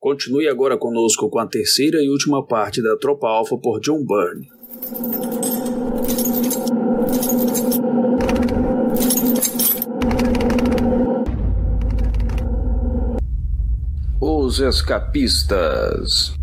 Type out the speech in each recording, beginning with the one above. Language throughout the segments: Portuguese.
Continue agora conosco com a terceira e última parte da Tropa Alpha por John Byrne. Os Escapistas.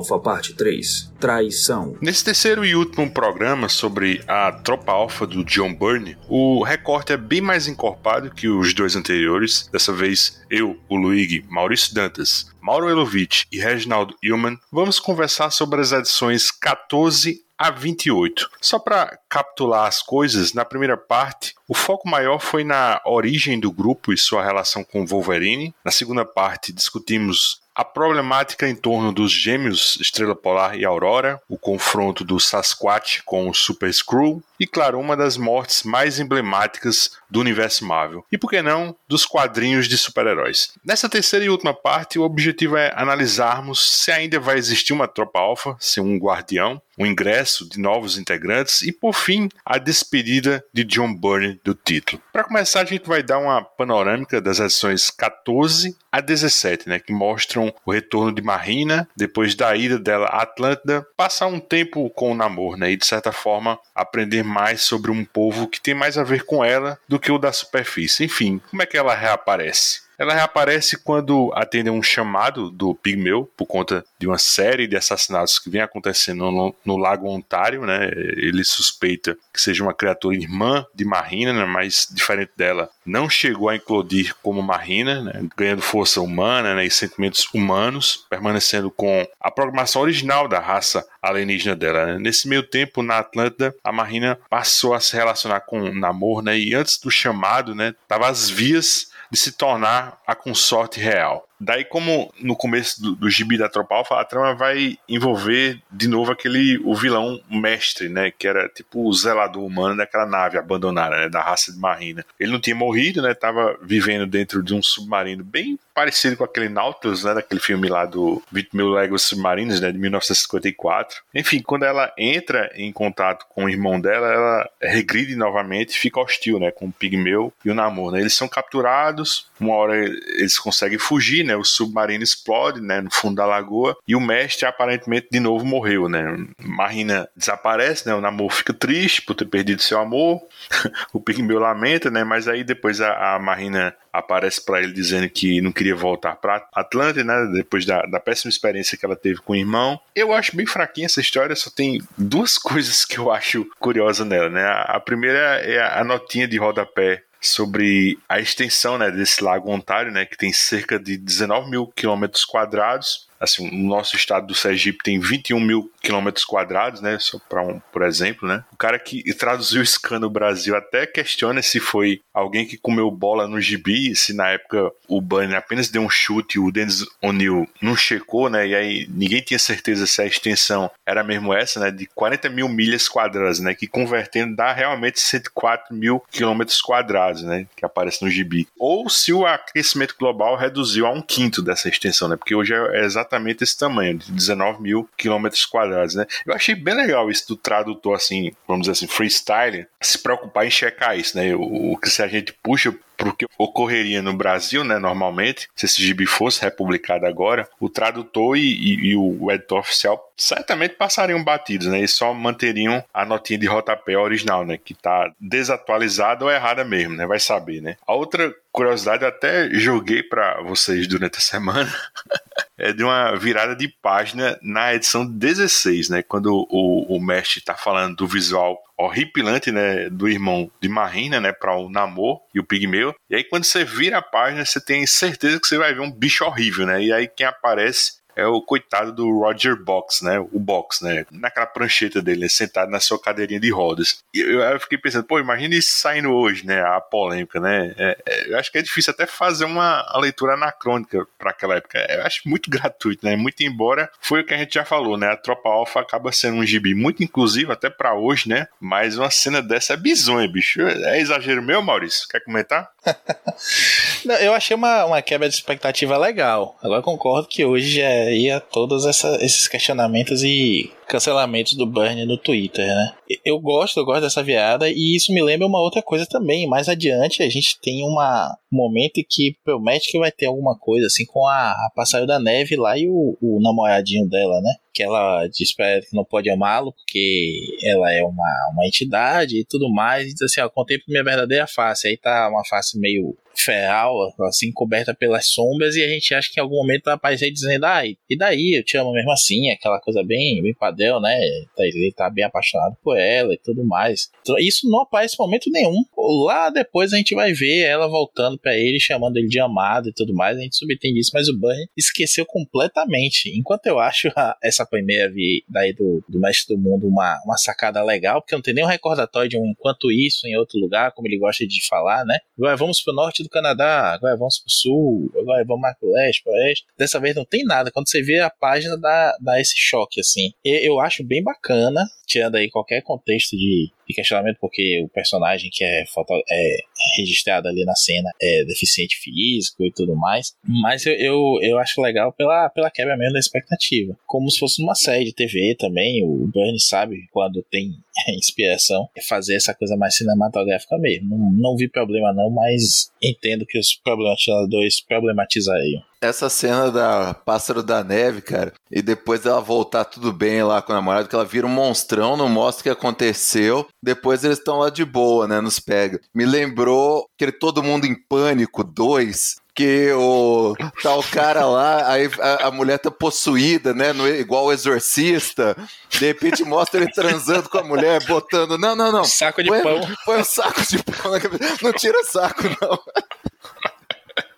Alpha Parte 3 Traição. Nesse terceiro e último programa sobre a Tropa Alpha do John Byrne, o recorte é bem mais encorpado que os dois anteriores. Dessa vez, eu, o Luigi, Maurício Dantas, Mauro Elovitch e Reginaldo Hillman vamos conversar sobre as edições 14 a 28. Só para capitular as coisas, na primeira parte, o foco maior foi na origem do grupo e sua relação com Wolverine. Na segunda parte, discutimos a problemática em torno dos gêmeos Estrela Polar e Aurora, o confronto do Sasquatch com o Super Skrull e, claro, uma das mortes mais emblemáticas do universo Marvel. E por que não, dos quadrinhos de super-heróis. Nessa terceira e última parte, o objetivo é analisarmos se ainda vai existir uma tropa alfa, se um guardião, o ingresso de novos integrantes e, por fim, a despedida de John Byrne do título. Para começar, a gente vai dar uma panorâmica das edições 14 a 17, né, que mostram o retorno de Marina depois da ida dela à Atlântida, passar um tempo com o Namor, né, e de certa forma aprender mais sobre um povo que tem mais a ver com ela do que o da superfície. Enfim, como é que ela reaparece? Ela reaparece quando atende um chamado do Pigmeu por conta de uma série de assassinatos que vem acontecendo no, no Lago Ontário, né? Ele suspeita que seja uma criatura irmã de Marina, né? mas diferente dela, não chegou a implodir como Marina, né? ganhando força humana né? e sentimentos humanos, permanecendo com a programação original da raça alienígena dela. Né? Nesse meio tempo, na Atlântida, a Marina passou a se relacionar com Namor, né? e antes do chamado, né, tava às vias de se tornar a consorte real. Daí, como no começo do, do gibi da Tropa Alpha, a trama vai envolver de novo aquele o vilão mestre, né? Que era tipo o zelador humano daquela nave abandonada, né? Da raça de Marina. Ele não tinha morrido, né? Tava vivendo dentro de um submarino bem parecido com aquele Nautilus, né? Daquele filme lá do 20 mil léguas submarinas, né? De 1954. Enfim, quando ela entra em contato com o irmão dela, ela regride novamente fica hostil, né? Com o Pigmeu e o Namor, né? Eles são capturados, uma hora eles conseguem fugir, né? O submarino explode, né? No fundo da lagoa e o mestre aparentemente de novo morreu, né? Marina desaparece, né? O Namor fica triste por ter perdido seu amor. o Pigmeu lamenta, né? Mas aí depois a, a Marina aparece para ele dizendo que não queria voltar para Atlanta, né? Depois da, da péssima experiência que ela teve com o irmão. Eu acho bem fraquinha essa história, só tem duas coisas que eu acho curiosa nela, né? A, a primeira é a notinha de rodapé sobre a extensão né, desse lago Ontário, né, que tem cerca de 19 mil quilômetros quadrados assim, o nosso estado do Sergipe tem 21 mil quilômetros quadrados, né? Só para um, por exemplo, né? O cara que traduziu Scan no Brasil até questiona se foi alguém que comeu bola no gibi, se na época o Bunny apenas deu um chute e o Dennis O'Neill não checou, né? E aí ninguém tinha certeza se a extensão era mesmo essa, né? De 40 mil milhas quadradas, né? Que convertendo dá realmente 104 mil quilômetros quadrados, né? Que aparece no gibi. Ou se o aquecimento global reduziu a um quinto dessa extensão, né? Porque hoje é exatamente exatamente esse tamanho, de 19 mil quilômetros quadrados, né? Eu achei bem legal isso do tradutor, assim, vamos dizer assim, freestyle, se preocupar em checar isso, né? O, o que se a gente puxa para o que ocorreria no Brasil, né, normalmente, se esse gibi fosse republicado agora, o tradutor e, e, e o editor oficial certamente passariam batidos, né, e só manteriam a notinha de rodapé original, né, que está desatualizada ou errada mesmo, né, vai saber, né. A outra curiosidade, eu até joguei para vocês durante a semana, é de uma virada de página na edição 16, né, quando o, o mestre está falando do visual horripilante, né, do irmão de Marina, né, para o Namor e o Pigmeu. E aí quando você vira a página, você tem certeza que você vai ver um bicho horrível, né? E aí quem aparece é o coitado do Roger Box, né? O Box, né? Naquela prancheta dele, né? sentado na sua cadeirinha de rodas. E eu, eu fiquei pensando, pô, imagina isso saindo hoje, né? A polêmica, né? É, é, eu acho que é difícil até fazer uma leitura anacrônica para aquela época. Eu acho muito gratuito, né? Muito embora foi o que a gente já falou, né? A Tropa Alpha acaba sendo um gibi muito inclusivo até para hoje, né? Mas uma cena dessa é bizonha, bicho. É exagero meu, Maurício? Quer comentar? Não, eu achei uma, uma quebra de expectativa legal. Agora concordo que hoje já ia todos essa, esses questionamentos e cancelamentos do Burn no Twitter, né? Eu gosto, eu gosto dessa viada e isso me lembra uma outra coisa também. Mais adiante a gente tem uma, um momento em que promete que vai ter alguma coisa assim com a, a Passaio da Neve lá e o, o namoradinho dela, né? Que ela diz pra ela que não pode amá-lo porque ela é uma, uma entidade e tudo mais. E diz assim: ó, contemple minha verdadeira face. Aí tá uma face meio feral, assim, coberta pelas sombras, e a gente acha que em algum momento vai aparecer dizendo, ah, e daí, eu te amo mesmo assim, aquela coisa bem, bem padrão, né? Tá, ele tá bem apaixonado por ela e tudo mais. Então, isso não aparece em momento nenhum. Lá depois a gente vai ver ela voltando para ele, chamando ele de amado e tudo mais, a gente subentende isso, mas o Burn esqueceu completamente. Enquanto eu acho essa primeira daí do, do Mestre do Mundo uma, uma sacada legal, porque não tem nenhum recordatório de um enquanto isso em outro lugar, como ele gosta de falar, né? Vai, vamos pro norte do Canadá, agora vamos pro sul, agora vamos mais pro leste, pro oeste. Dessa vez não tem nada. Quando você vê a página, dá, dá esse choque, assim. E eu acho bem bacana, tirando aí qualquer contexto de, de questionamento, porque o personagem que é, foto, é registrado ali na cena é deficiente físico e tudo mais. Mas eu, eu, eu acho legal pela, pela quebra mesmo da expectativa. Como se fosse numa série de TV também. O Bernie sabe quando tem inspiração é fazer essa coisa mais cinematográfica mesmo. Não, não vi problema não, mas entendo que os problematizadores problematizariam. Essa cena da Pássaro da Neve, cara, e depois ela voltar tudo bem lá com o namorado, que ela vira um monstrão, não mostra o que aconteceu, depois eles estão lá de boa, né, nos pega. Me lembrou aquele Todo Mundo em Pânico 2, que o tal cara lá, aí a, a, mulher tá possuída, né? No, igual o exorcista. De repente mostra ele transando com a mulher, botando. Não, não, não. Saco de põe, pão. Põe um saco de pão na cabeça. Não tira saco, não.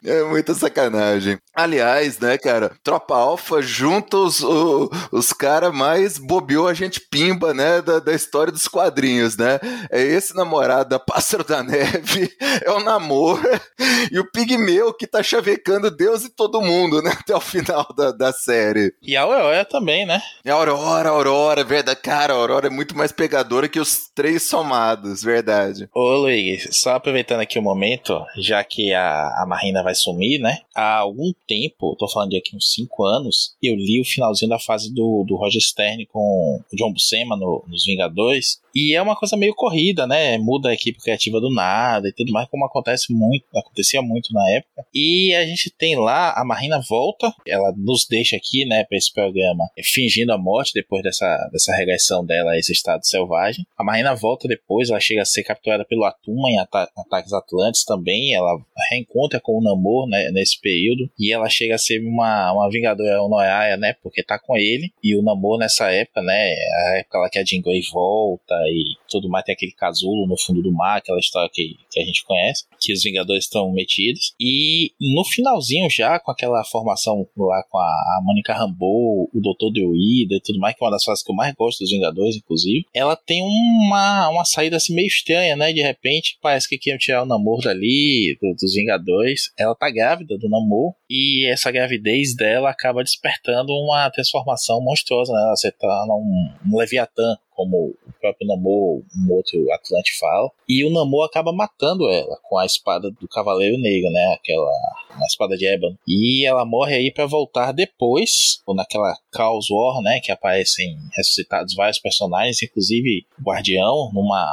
É muita sacanagem. Aliás, né, cara, Tropa Alfa junta os, os, os caras mais bobeou a gente pimba, né, da, da história dos quadrinhos, né? É esse namorado da Pássaro da Neve, é o namoro e o Pigmeu que tá chavecando Deus e todo mundo, né, até o final da, da série. E a Aurora também, né? E a Aurora, a Aurora, verdade. Cara, a Aurora é muito mais pegadora que os três somados, verdade. Ô, Luiz, só aproveitando aqui o momento, já que a, a Marina vai vai sumir, né? Há algum tempo, tô falando de aqui uns 5 anos, eu li o finalzinho da fase do, do Roger Stern com o John Buscema no, nos Vingadores. E é uma coisa meio corrida, né? Muda a equipe criativa do nada e tudo mais, como acontece muito, acontecia muito na época. E a gente tem lá, a Marina volta, ela nos deixa aqui, né, pra esse programa, fingindo a morte depois dessa, dessa regressão dela a esse estado selvagem. A Marina volta depois, ela chega a ser capturada pelo Atuma em ata ataques Atlantes também. Ela reencontra com o Namor né, nesse período. E ela chega a ser uma, uma Vingadora Honorária, né? Porque tá com ele. E o Namor nessa época, né? A época lá que a Jean volta e tudo mais. Tem aquele casulo no fundo do mar, aquela história que, que a gente conhece. Que os Vingadores estão metidos. E no finalzinho já, com aquela formação lá com a, a Mônica Rambeau, o Doutor Deuida e tudo mais, que é uma das fases que eu mais gosto dos Vingadores, inclusive. Ela tem uma, uma saída assim meio estranha, né? De repente, parece que queriam tirar o namoro dali, do, dos Vingadores. Ela tá grávida do Namor e essa gravidez dela acaba despertando uma transformação monstruosa, né? Ela se torna um, um Leviatã, como o próprio Namor, um outro Atlante fala. E o Namor acaba matando ela com a espada do Cavaleiro Negro, né? Aquela a espada de ébano. E ela morre aí para voltar depois, ou naquela Chaos War, né? Que aparecem ressuscitados vários personagens, inclusive o Guardião, numa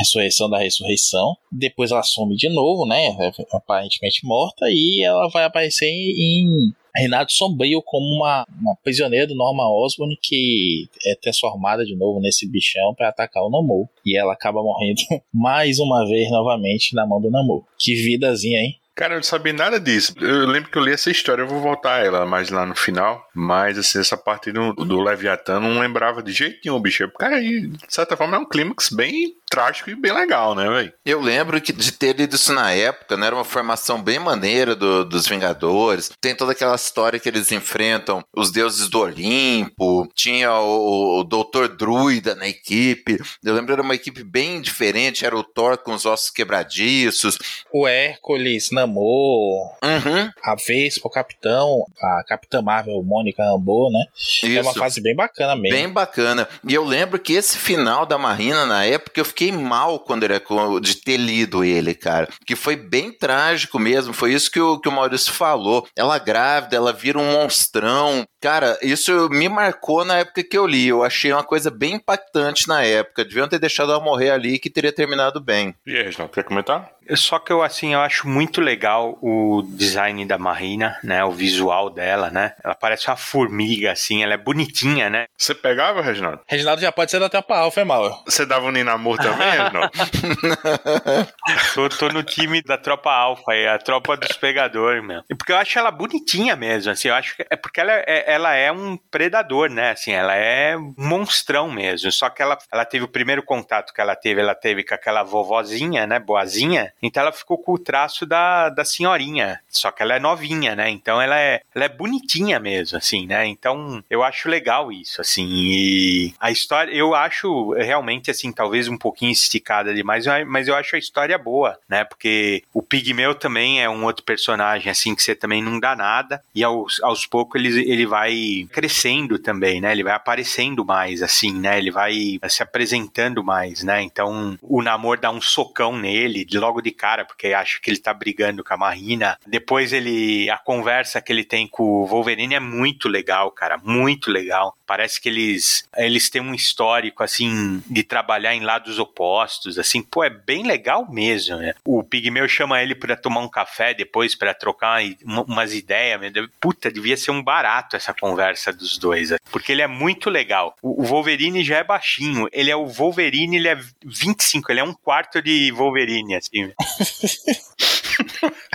ressurreição da ressurreição. Depois ela some de novo, né? É aparentemente morta. E ela vai aparecer em Renato Sombrio como uma, uma prisioneira do Norma Osborn que é transformada de novo nesse bichão para atacar o Namor. E ela acaba morrendo mais uma vez novamente na mão do Namor. Que vidazinha, hein? Cara, eu não sabia nada disso. Eu lembro que eu li essa história, eu vou voltar a ela mais lá no final. Mas, assim, essa parte do, do Leviatã não lembrava de jeito nenhum, bicho. Cara, aí, de certa forma, é um clímax bem trágico e bem legal, né, velho? Eu lembro que de ter lido isso na época, né? Era uma formação bem maneira do, dos Vingadores. Tem toda aquela história que eles enfrentam os deuses do Olimpo. Tinha o, o Doutor Druida na equipe. Eu lembro era uma equipe bem diferente. Era o Thor com os ossos quebradiços. O Hércules, Namor, Uhum. a Vespa, o Capitão, a Capitã Marvel, Mônica Rambeau, né? É uma Isso. fase bem bacana mesmo. Bem bacana. E eu lembro que esse final da Marina, na época, eu fiquei mal quando era de ter lido ele, cara. Que foi bem trágico mesmo. Foi isso que o, que o Maurício falou. Ela grávida, ela vira um monstrão. Cara, isso me marcou na época que eu li. Eu achei uma coisa bem impactante na época. Deviam ter deixado ela morrer ali que teria terminado bem. E aí, Reginaldo, quer comentar? Só que eu, assim, eu acho muito legal o design da Marina, né? O visual dela, né? Ela parece uma formiga, assim, ela é bonitinha, né? Você pegava, Reginaldo? Reginaldo já pode ser da Tropa Alfa, é mal. Você dava um Ninamor também, Reginaldo? Tô, tô no time da tropa alfa, é a tropa dos pegadores, meu. Porque eu acho ela bonitinha mesmo, assim, eu acho que é porque ela é, ela é um predador, né? Assim, ela é um monstrão mesmo. Só que ela, ela teve o primeiro contato que ela teve, ela teve com aquela vovozinha, né? Boazinha. Então ela ficou com o traço da, da senhorinha. Só que ela é novinha, né? Então ela é, ela é bonitinha mesmo, assim, né? Então eu acho legal isso, assim. E a história, eu acho realmente, assim, talvez um pouquinho esticada demais, mas eu acho a história boa, né? Porque o Pigmeu também é um outro personagem, assim, que você também não dá nada. E aos, aos poucos ele, ele vai crescendo também, né? Ele vai aparecendo mais, assim, né? Ele vai se apresentando mais, né? Então o Namor dá um socão nele logo de cara, porque acha que ele tá brigando com a Marina. Depois ele. A conversa que ele tem com o Wolverine é muito legal, cara. Muito legal. Parece que eles, eles têm um histórico, assim, de trabalhar em lados opostos, assim. Pô, é bem legal mesmo, né? O Pigmeu chama ele pra tomar um café depois, pra trocar uma- umas ideias. Puta, devia ser um barato essa conversa dos dois, né? porque ele é muito legal. O o Wolverine já é baixinho. Ele é o Wolverine, ele é 25, ele é um quarto de Wolverine, assim.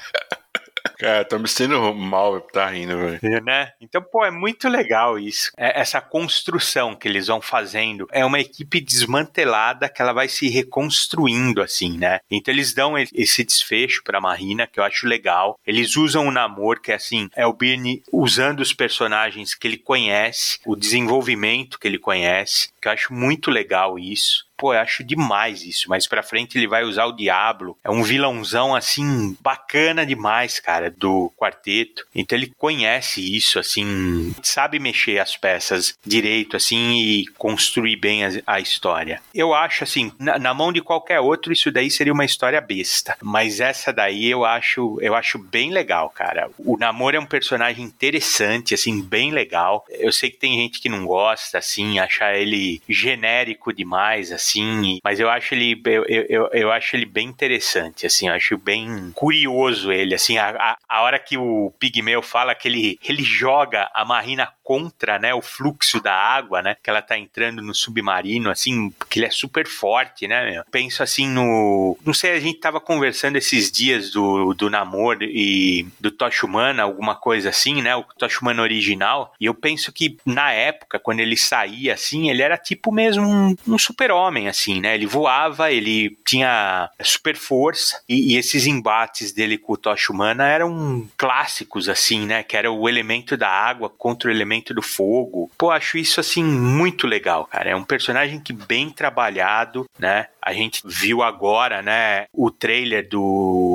Cara, tô me sentindo mal tá rindo, velho. né? Então, pô, é muito legal isso. É- essa construção que eles vão fazendo é uma equipe desmantelada que ela vai se reconstruindo, assim, né? Então eles dão e- esse desfecho pra Marina, que eu acho legal. Eles usam o namoro, que é assim, é o Birne usando os personagens que ele conhece, o desenvolvimento que ele conhece, que eu acho muito legal isso. Pô, eu acho demais isso. Mais pra frente ele vai usar o Diablo. É um vilãozão, assim, bacana demais, cara, do quarteto. Então ele conhece isso, assim, sabe mexer as peças direito, assim, e construir bem a, a história. Eu acho, assim, na, na mão de qualquer outro, isso daí seria uma história besta. Mas essa daí eu acho, eu acho bem legal, cara. O Namor é um personagem interessante, assim, bem legal. Eu sei que tem gente que não gosta, assim, acha ele genérico demais, assim, e- mas eu acho ele, eu, eu- eu acho ele bem interessante, assim, eu acho bem curioso ele, assim, a, a, a hora que o Pigmeu fala que ele, ele joga a Marina contra, né, o fluxo da água, né, que ela tá entrando no submarino, assim, que ele é super forte, né, meu? Penso assim no, não sei, a gente tava conversando esses dias do, do Namor e do Tocha Humana, alguma coisa assim, né, o Tocha Humana original, e eu penso que na época, quando ele saía, assim, ele era tipo mesmo um, um super-homem, assim, né, ele voava, ele tinha super força, e, e esses embates dele com o Tocha Humana eram clássicos, assim, né, que era o elemento da água contra o elemento do fogo. Pô, acho isso, assim, muito legal, cara. É um personagem que bem trabalhado, né, a gente viu agora, né, o trailer do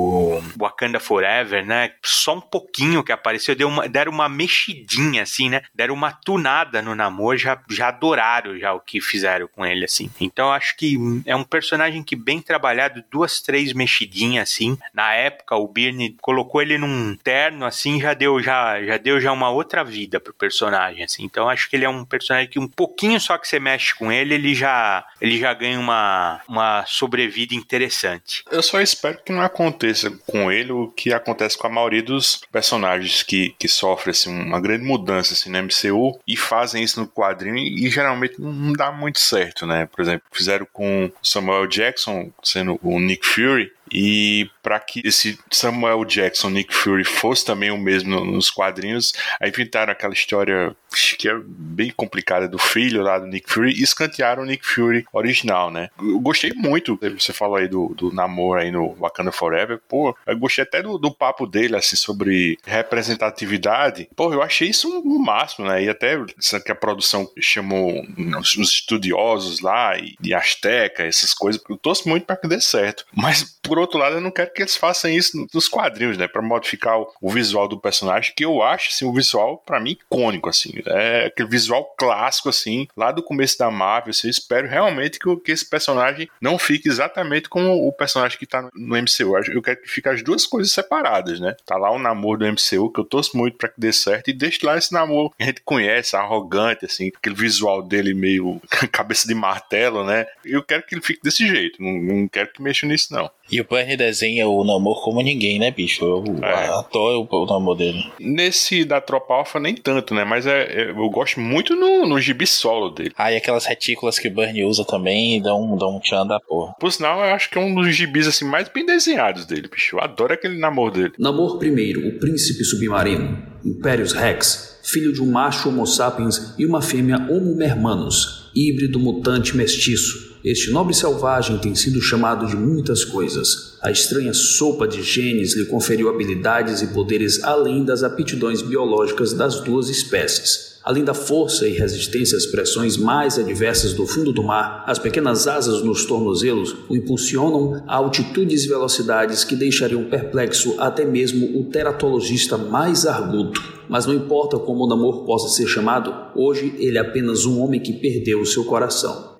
Wakanda Forever, né? Só um pouquinho que apareceu, deu uma, deram uma mexidinha, assim, né? Deram uma tunada no namoro, já, já adoraram já o que fizeram com ele, assim. Então acho que é um personagem que bem trabalhado, duas, três mexidinhas, assim. Na época, o Birne colocou ele num terno, assim, já deu já, já deu já uma outra vida pro personagem, assim. Então acho que ele é um personagem que um pouquinho só que você mexe com ele, ele já, ele já ganha uma, uma sobrevida interessante. Eu só espero que não aconteça com ele o que acontece com a maioria dos personagens que, que sofrem assim, uma grande mudança assim, no MCU e fazem isso no quadrinho e, e geralmente não dá muito certo, né? Por exemplo, fizeram com Samuel Jackson sendo o Nick Fury E para que esse Samuel Jackson, Nick Fury, fosse também o mesmo nos quadrinhos, aí inventaram aquela história que é bem complicada do filho lá do Nick Fury e escantearam o Nick Fury original, né? Eu gostei muito, você falou aí do, do namoro aí no Wakanda Forever, pô, eu gostei até do, do papo dele, assim, sobre representatividade. Pô, eu achei isso o um máximo, né? E até que a produção chamou os, os estudiosos lá e, e Azteca, essas coisas, eu torço muito para que dê certo. Mas, por outro lado, eu não quero que eles façam isso nos quadrinhos, né? Pra modificar o, o visual do personagem, que eu acho, assim, o visual, para mim, icônico, assim. É aquele visual clássico, assim, lá do começo da Marvel. Assim, eu espero realmente que, que esse personagem não fique exatamente como o personagem que tá no MCU. Eu quero que fique as duas coisas separadas, né? Tá lá o namoro do MCU, que eu torço muito para que dê certo, e deixe lá esse namoro que a gente conhece, arrogante, assim, aquele visual dele meio cabeça de martelo, né? Eu quero que ele fique desse jeito, não, não quero que mexa nisso, não. E o Bernie desenha o namoro como ninguém, né, bicho? Eu é. adoro o, o namoro dele. Nesse da Tropa Alpha, nem tanto, né? Mas é, é, eu gosto muito no, no gibi solo dele. Ah, e aquelas retículas que o Bernie usa também dão, dão um tchan da porra. Por sinal, eu acho que é um dos gibis assim, mais bem desenhados dele, bicho. Eu adoro aquele namoro dele. Namor primeiro, o príncipe submarino. Impérios Rex, filho de um macho Homo sapiens e uma fêmea Homo mermanus, híbrido mutante mestiço. Este nobre selvagem tem sido chamado de muitas coisas. A estranha sopa de genes lhe conferiu habilidades e poderes além das aptidões biológicas das duas espécies. Além da força e resistência às pressões mais adversas do fundo do mar, as pequenas asas nos tornozelos o impulsionam a altitudes e velocidades que deixariam perplexo até mesmo o teratologista mais arguto. Mas não importa como o Namor possa ser chamado, hoje ele é apenas um homem que perdeu o seu coração.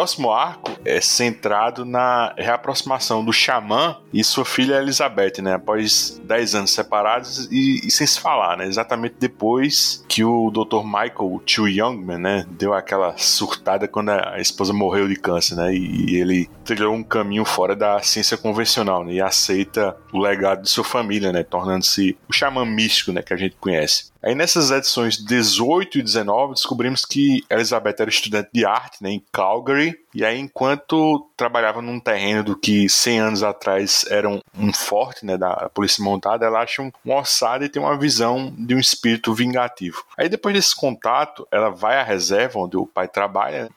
Próximo arco é centrado na reaproximação do xamã e sua filha Elizabeth, né? Após 10 anos separados e, e, sem se falar, né? Exatamente depois que o Dr. Michael Chu Youngman, né? Deu aquela surtada quando a esposa morreu de câncer, né? E, e ele trilhou um caminho fora da ciência convencional, né? E aceita o legado de sua família, né? Tornando-se o xamã místico, né? Que a gente conhece. Aí nessas edições 18 e 19 descobrimos que Elizabeth era estudante de arte né, em Calgary country e aí, enquanto trabalhava num terreno do que 100 anos atrás era um, um forte né, da polícia montada, ela acha um, um ossado e tem uma visão de um espírito vingativo. Aí, depois desse contato, ela vai à reserva onde o pai trabalha,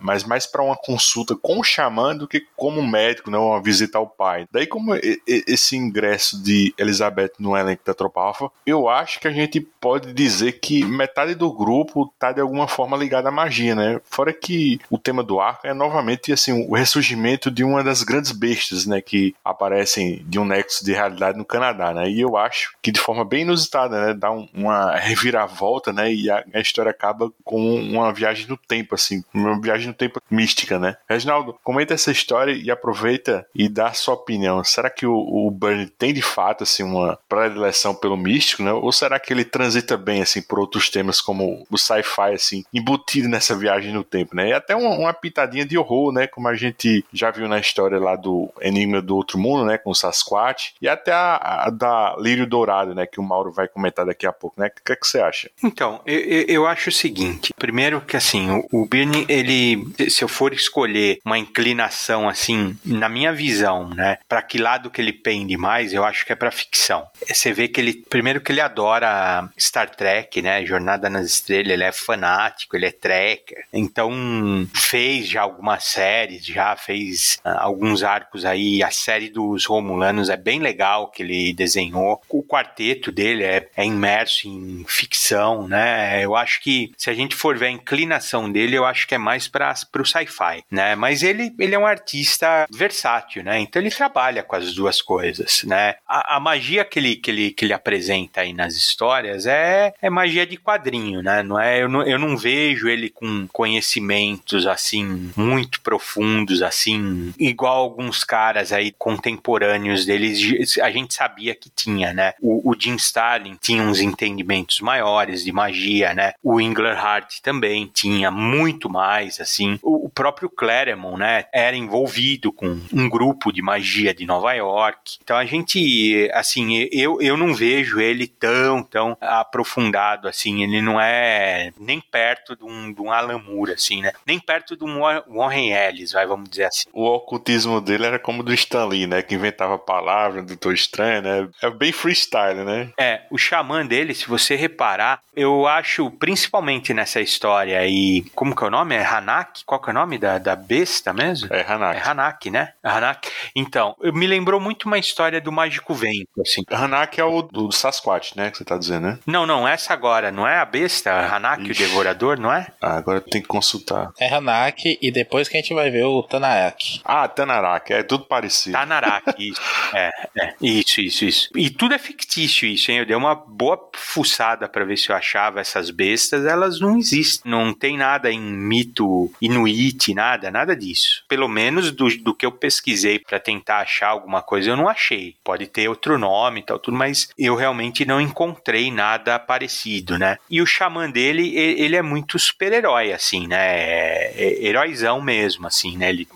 mas mais para uma consulta com o xamã do que como médico, né, uma visita ao pai. Daí, como esse ingresso de Elizabeth no elenco da Tropa eu acho que a gente pode dizer que metade do grupo está de alguma forma ligada à magia, né? Fora que o tema do arco é novamente assim o ressurgimento de uma das grandes bestas, né, que aparecem de um nexo de realidade no Canadá, né? E eu acho que de forma bem inusitada, né, dá um, uma reviravolta, né, e a, a, história acaba com uma viagem no tempo, assim, uma viagem no tempo mística, né? Reginaldo, comenta essa história e aproveita e dá a sua opinião. Será que o, o Burn tem de fato assim uma predileção pelo místico, né? Ou será que ele transita bem assim por outros temas como o sci-fi assim, embutido nessa viagem no tempo, né? E até uma, uma pitadinha de de horror, né? Como a gente já viu na história lá do Enigma do Outro Mundo, né? Com o Sasquatch. E até a, a da Lírio Dourado, né? Que o Mauro vai comentar daqui a pouco, né? O que, é que você acha? Então, eu, eu acho o seguinte. Primeiro que, assim, o, o ele... Se eu for escolher uma inclinação, assim, na minha visão, né? Para que lado que ele pende mais, eu acho que é para ficção. Você vê que ele... Primeiro que ele adora Star Trek, né? Jornada nas Estrelas. Ele é fanático, ele é trekker. Então, fez já algum algumas séries, já fez uh, alguns arcos aí. A série dos Romulanos é bem legal que ele desenhou. O quarteto dele é, é imerso em ficção, né? Eu acho que se a gente for ver a inclinação dele, eu acho que é mais para o sci-fi, né? Mas ele, ele é um artista versátil, né? Então ele trabalha com as duas coisas, né? A, a magia que ele, que, ele, que ele apresenta aí nas histórias é, é magia de quadrinho, né? Não é, eu, não, eu não vejo ele com conhecimentos assim muito profundos, assim, igual alguns caras aí contemporâneos deles, a gente sabia que tinha, né? O, o Jim Starlin tinha uns entendimentos maiores de magia, né? O Englehart também tinha muito mais, assim. O, o próprio Claremont, né? Era envolvido com um grupo de magia de Nova York. Então a gente, assim, eu, eu não vejo ele tão, tão aprofundado, assim. Ele não é nem perto de um, de um Alan Moore, assim, né? Nem perto de um Warren Ellis, vai, vamos dizer assim. O ocultismo dele era como do Stan Lee, né? Que inventava palavras, do Doutor Estranho, né? É bem freestyle, né? É, o xamã dele, se você reparar, eu acho, principalmente nessa história aí, como que é o nome? É Hanak? Qual que é o nome da, da besta mesmo? É Hanak. É Hanak, né? Hanak. Então, me lembrou muito uma história do Mágico Vento, assim. Hanak é o do Sasquatch, né? Que você tá dizendo, né? Não, não, essa agora, não é a besta? Hanak, Ixi. o Devorador, não é? Ah, agora tem que consultar. É Hanak e depois que a gente vai ver o Tanarak. Ah, Tanarak, é tudo parecido. Tanarak, isso. É, é, isso, isso, isso. E tudo é fictício isso, hein? Eu dei uma boa fuçada para ver se eu achava essas bestas, elas não existem. Não tem nada em mito inuit, nada, nada disso. Pelo menos do, do que eu pesquisei para tentar achar alguma coisa, eu não achei. Pode ter outro nome e tal, tudo, mas eu realmente não encontrei nada parecido, né? E o xamã dele, ele é muito super-herói, assim, né? É, é heróizão mesmo, assim, né? Ele,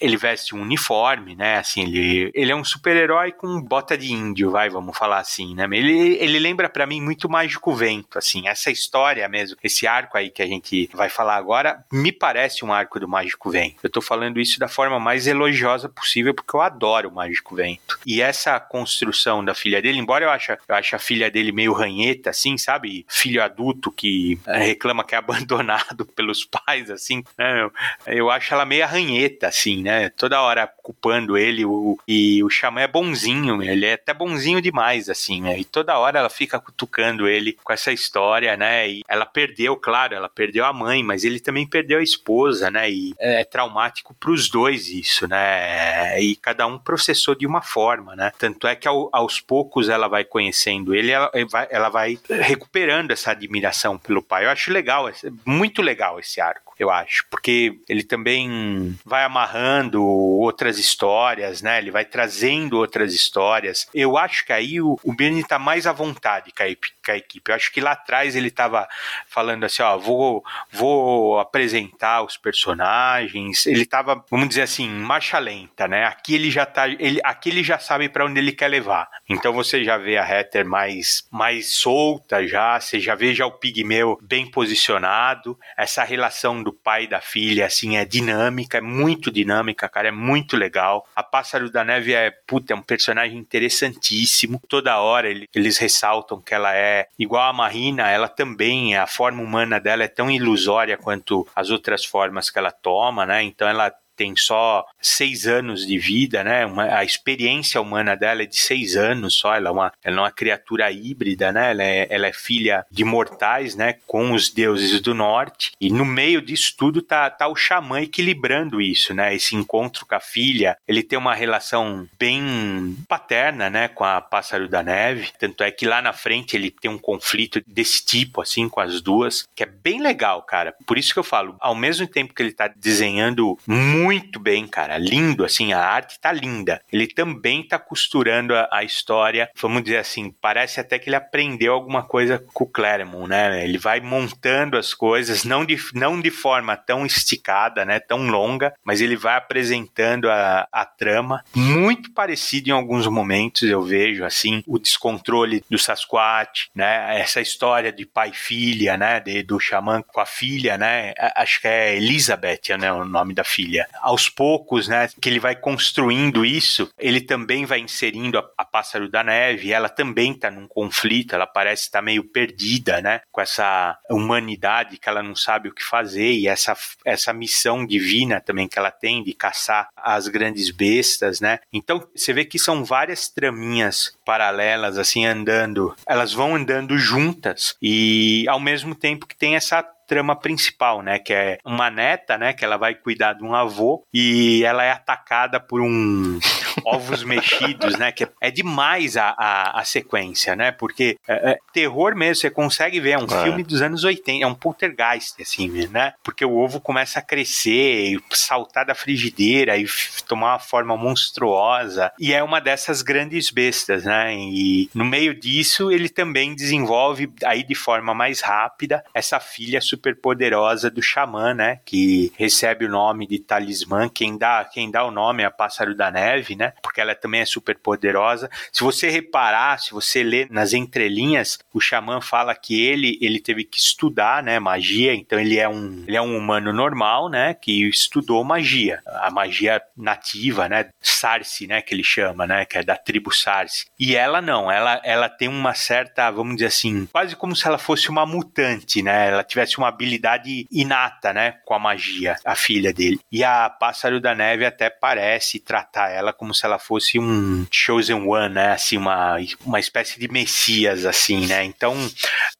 ele veste um uniforme, né? Assim, ele, ele é um super-herói com bota de índio, vai, vamos falar assim, né? Ele, ele lembra para mim muito Mágico Vento, assim, essa história mesmo, esse arco aí que a gente vai falar agora, me parece um arco do Mágico Vento. Eu tô falando isso da forma mais elogiosa possível, porque eu adoro o Mágico Vento. E essa construção da filha dele, embora eu ache, eu ache a filha dele meio ranheta, assim, sabe? Filho adulto que reclama que é abandonado pelos pais, assim, né? Eu, eu acho ela meio ranheta, assim, né? Toda hora culpando ele, o, e o Xamã é bonzinho, ele é até bonzinho demais, assim, né? E toda hora ela fica cutucando ele com essa história, né? E ela perdeu, claro, ela perdeu a mãe, mas ele também perdeu a esposa, né? E é traumático para os dois isso, né? E cada um processou de uma forma, né? Tanto é que ao, aos poucos ela vai conhecendo ele, ela vai, ela vai recuperando essa admiração pelo pai. Eu acho legal, muito legal esse arco eu acho, porque ele também vai amarrando outras histórias, né? Ele vai trazendo outras histórias. Eu acho que aí o, o Bernie tá mais à vontade com com a equipe. Eu acho que lá atrás ele tava falando assim, ó, vou, vou apresentar os personagens. Ele tava, vamos dizer assim, marcha lenta, né? Aqui ele já tá, ele, aqui ele já sabe para onde ele quer levar. Então você já vê a Heather mais, mais solta já, você já vê já o Pigmeu bem posicionado, essa relação do pai e da filha, assim, é dinâmica, é muito dinâmica, cara, é muito legal. A Pássaro da Neve é, puta, é um personagem interessantíssimo. Toda hora ele, eles ressaltam que ela é igual a Marina, ela também, a forma humana dela é tão ilusória quanto as outras formas que ela toma, né? Então ela tem só seis anos de vida, né? Uma, a experiência humana dela é de seis anos só. Ela é uma, ela é uma criatura híbrida, né? Ela é, ela é filha de mortais, né? Com os deuses do norte. E no meio disso tudo tá, tá o xamã equilibrando isso, né? Esse encontro com a filha. Ele tem uma relação bem paterna, né? Com a Pássaro da Neve. Tanto é que lá na frente ele tem um conflito desse tipo, assim, com as duas, que é bem legal, cara. Por isso que eu falo, ao mesmo tempo que ele tá desenhando muito muito bem, cara. Lindo, assim, a arte tá linda. Ele também tá costurando a, a, história, vamos dizer assim, parece até que ele aprendeu alguma coisa com o Claremont, né? Ele vai montando as coisas, não de, não de forma tão esticada, né? Tão longa, mas ele vai apresentando a, a trama. Muito parecido em alguns momentos, eu vejo, assim, o descontrole do Sasquatch, né? Essa história de pai e filha, né? De, do xamã com a filha, né? Acho que é Elizabeth, né? O nome da filha aos poucos, né, que ele vai construindo isso, ele também vai inserindo a, a Pássaro da Neve, ela também está num conflito, ela parece estar tá meio perdida, né, com essa humanidade que ela não sabe o que fazer e essa, essa missão divina também que ela tem de caçar as grandes bestas, né? Então, você vê que são várias traminhas paralelas assim andando, elas vão andando juntas e ao mesmo tempo que tem essa trama principal, né? Que é uma neta, né? Que ela vai cuidar de um avô e ela é atacada por um ovos mexidos, né? Que é demais a, a, a sequência, né? Porque é, é, terror mesmo, você consegue ver, é um é. filme dos anos 80, é um poltergeist, assim, né? Porque o ovo começa a crescer, e saltar da frigideira e tomar uma forma monstruosa. E é uma dessas grandes bestas, né? E no meio disso, ele também desenvolve, aí de forma mais rápida, essa filha super poderosa do xamã, né? Que recebe o nome de talismã. Quem dá, quem dá o nome é a Pássaro da Neve, né? Porque ela também é super poderosa. Se você reparar, se você ler nas entrelinhas, o xamã fala que ele, ele teve que estudar, né? Magia. Então ele é um, ele é um humano normal, né? Que estudou magia. A magia nativa, né? Sarsi, né? Que ele chama, né? Que é da tribo Sarsi. E ela não. Ela, ela tem uma certa, vamos dizer assim, quase como se ela fosse uma mutante, né? Ela tivesse uma habilidade inata, né? Com a magia, a filha dele. E a Pássaro da Neve até parece tratar ela como se ela fosse um chosen one, né? Assim, uma, uma espécie de messias, assim, né? Então,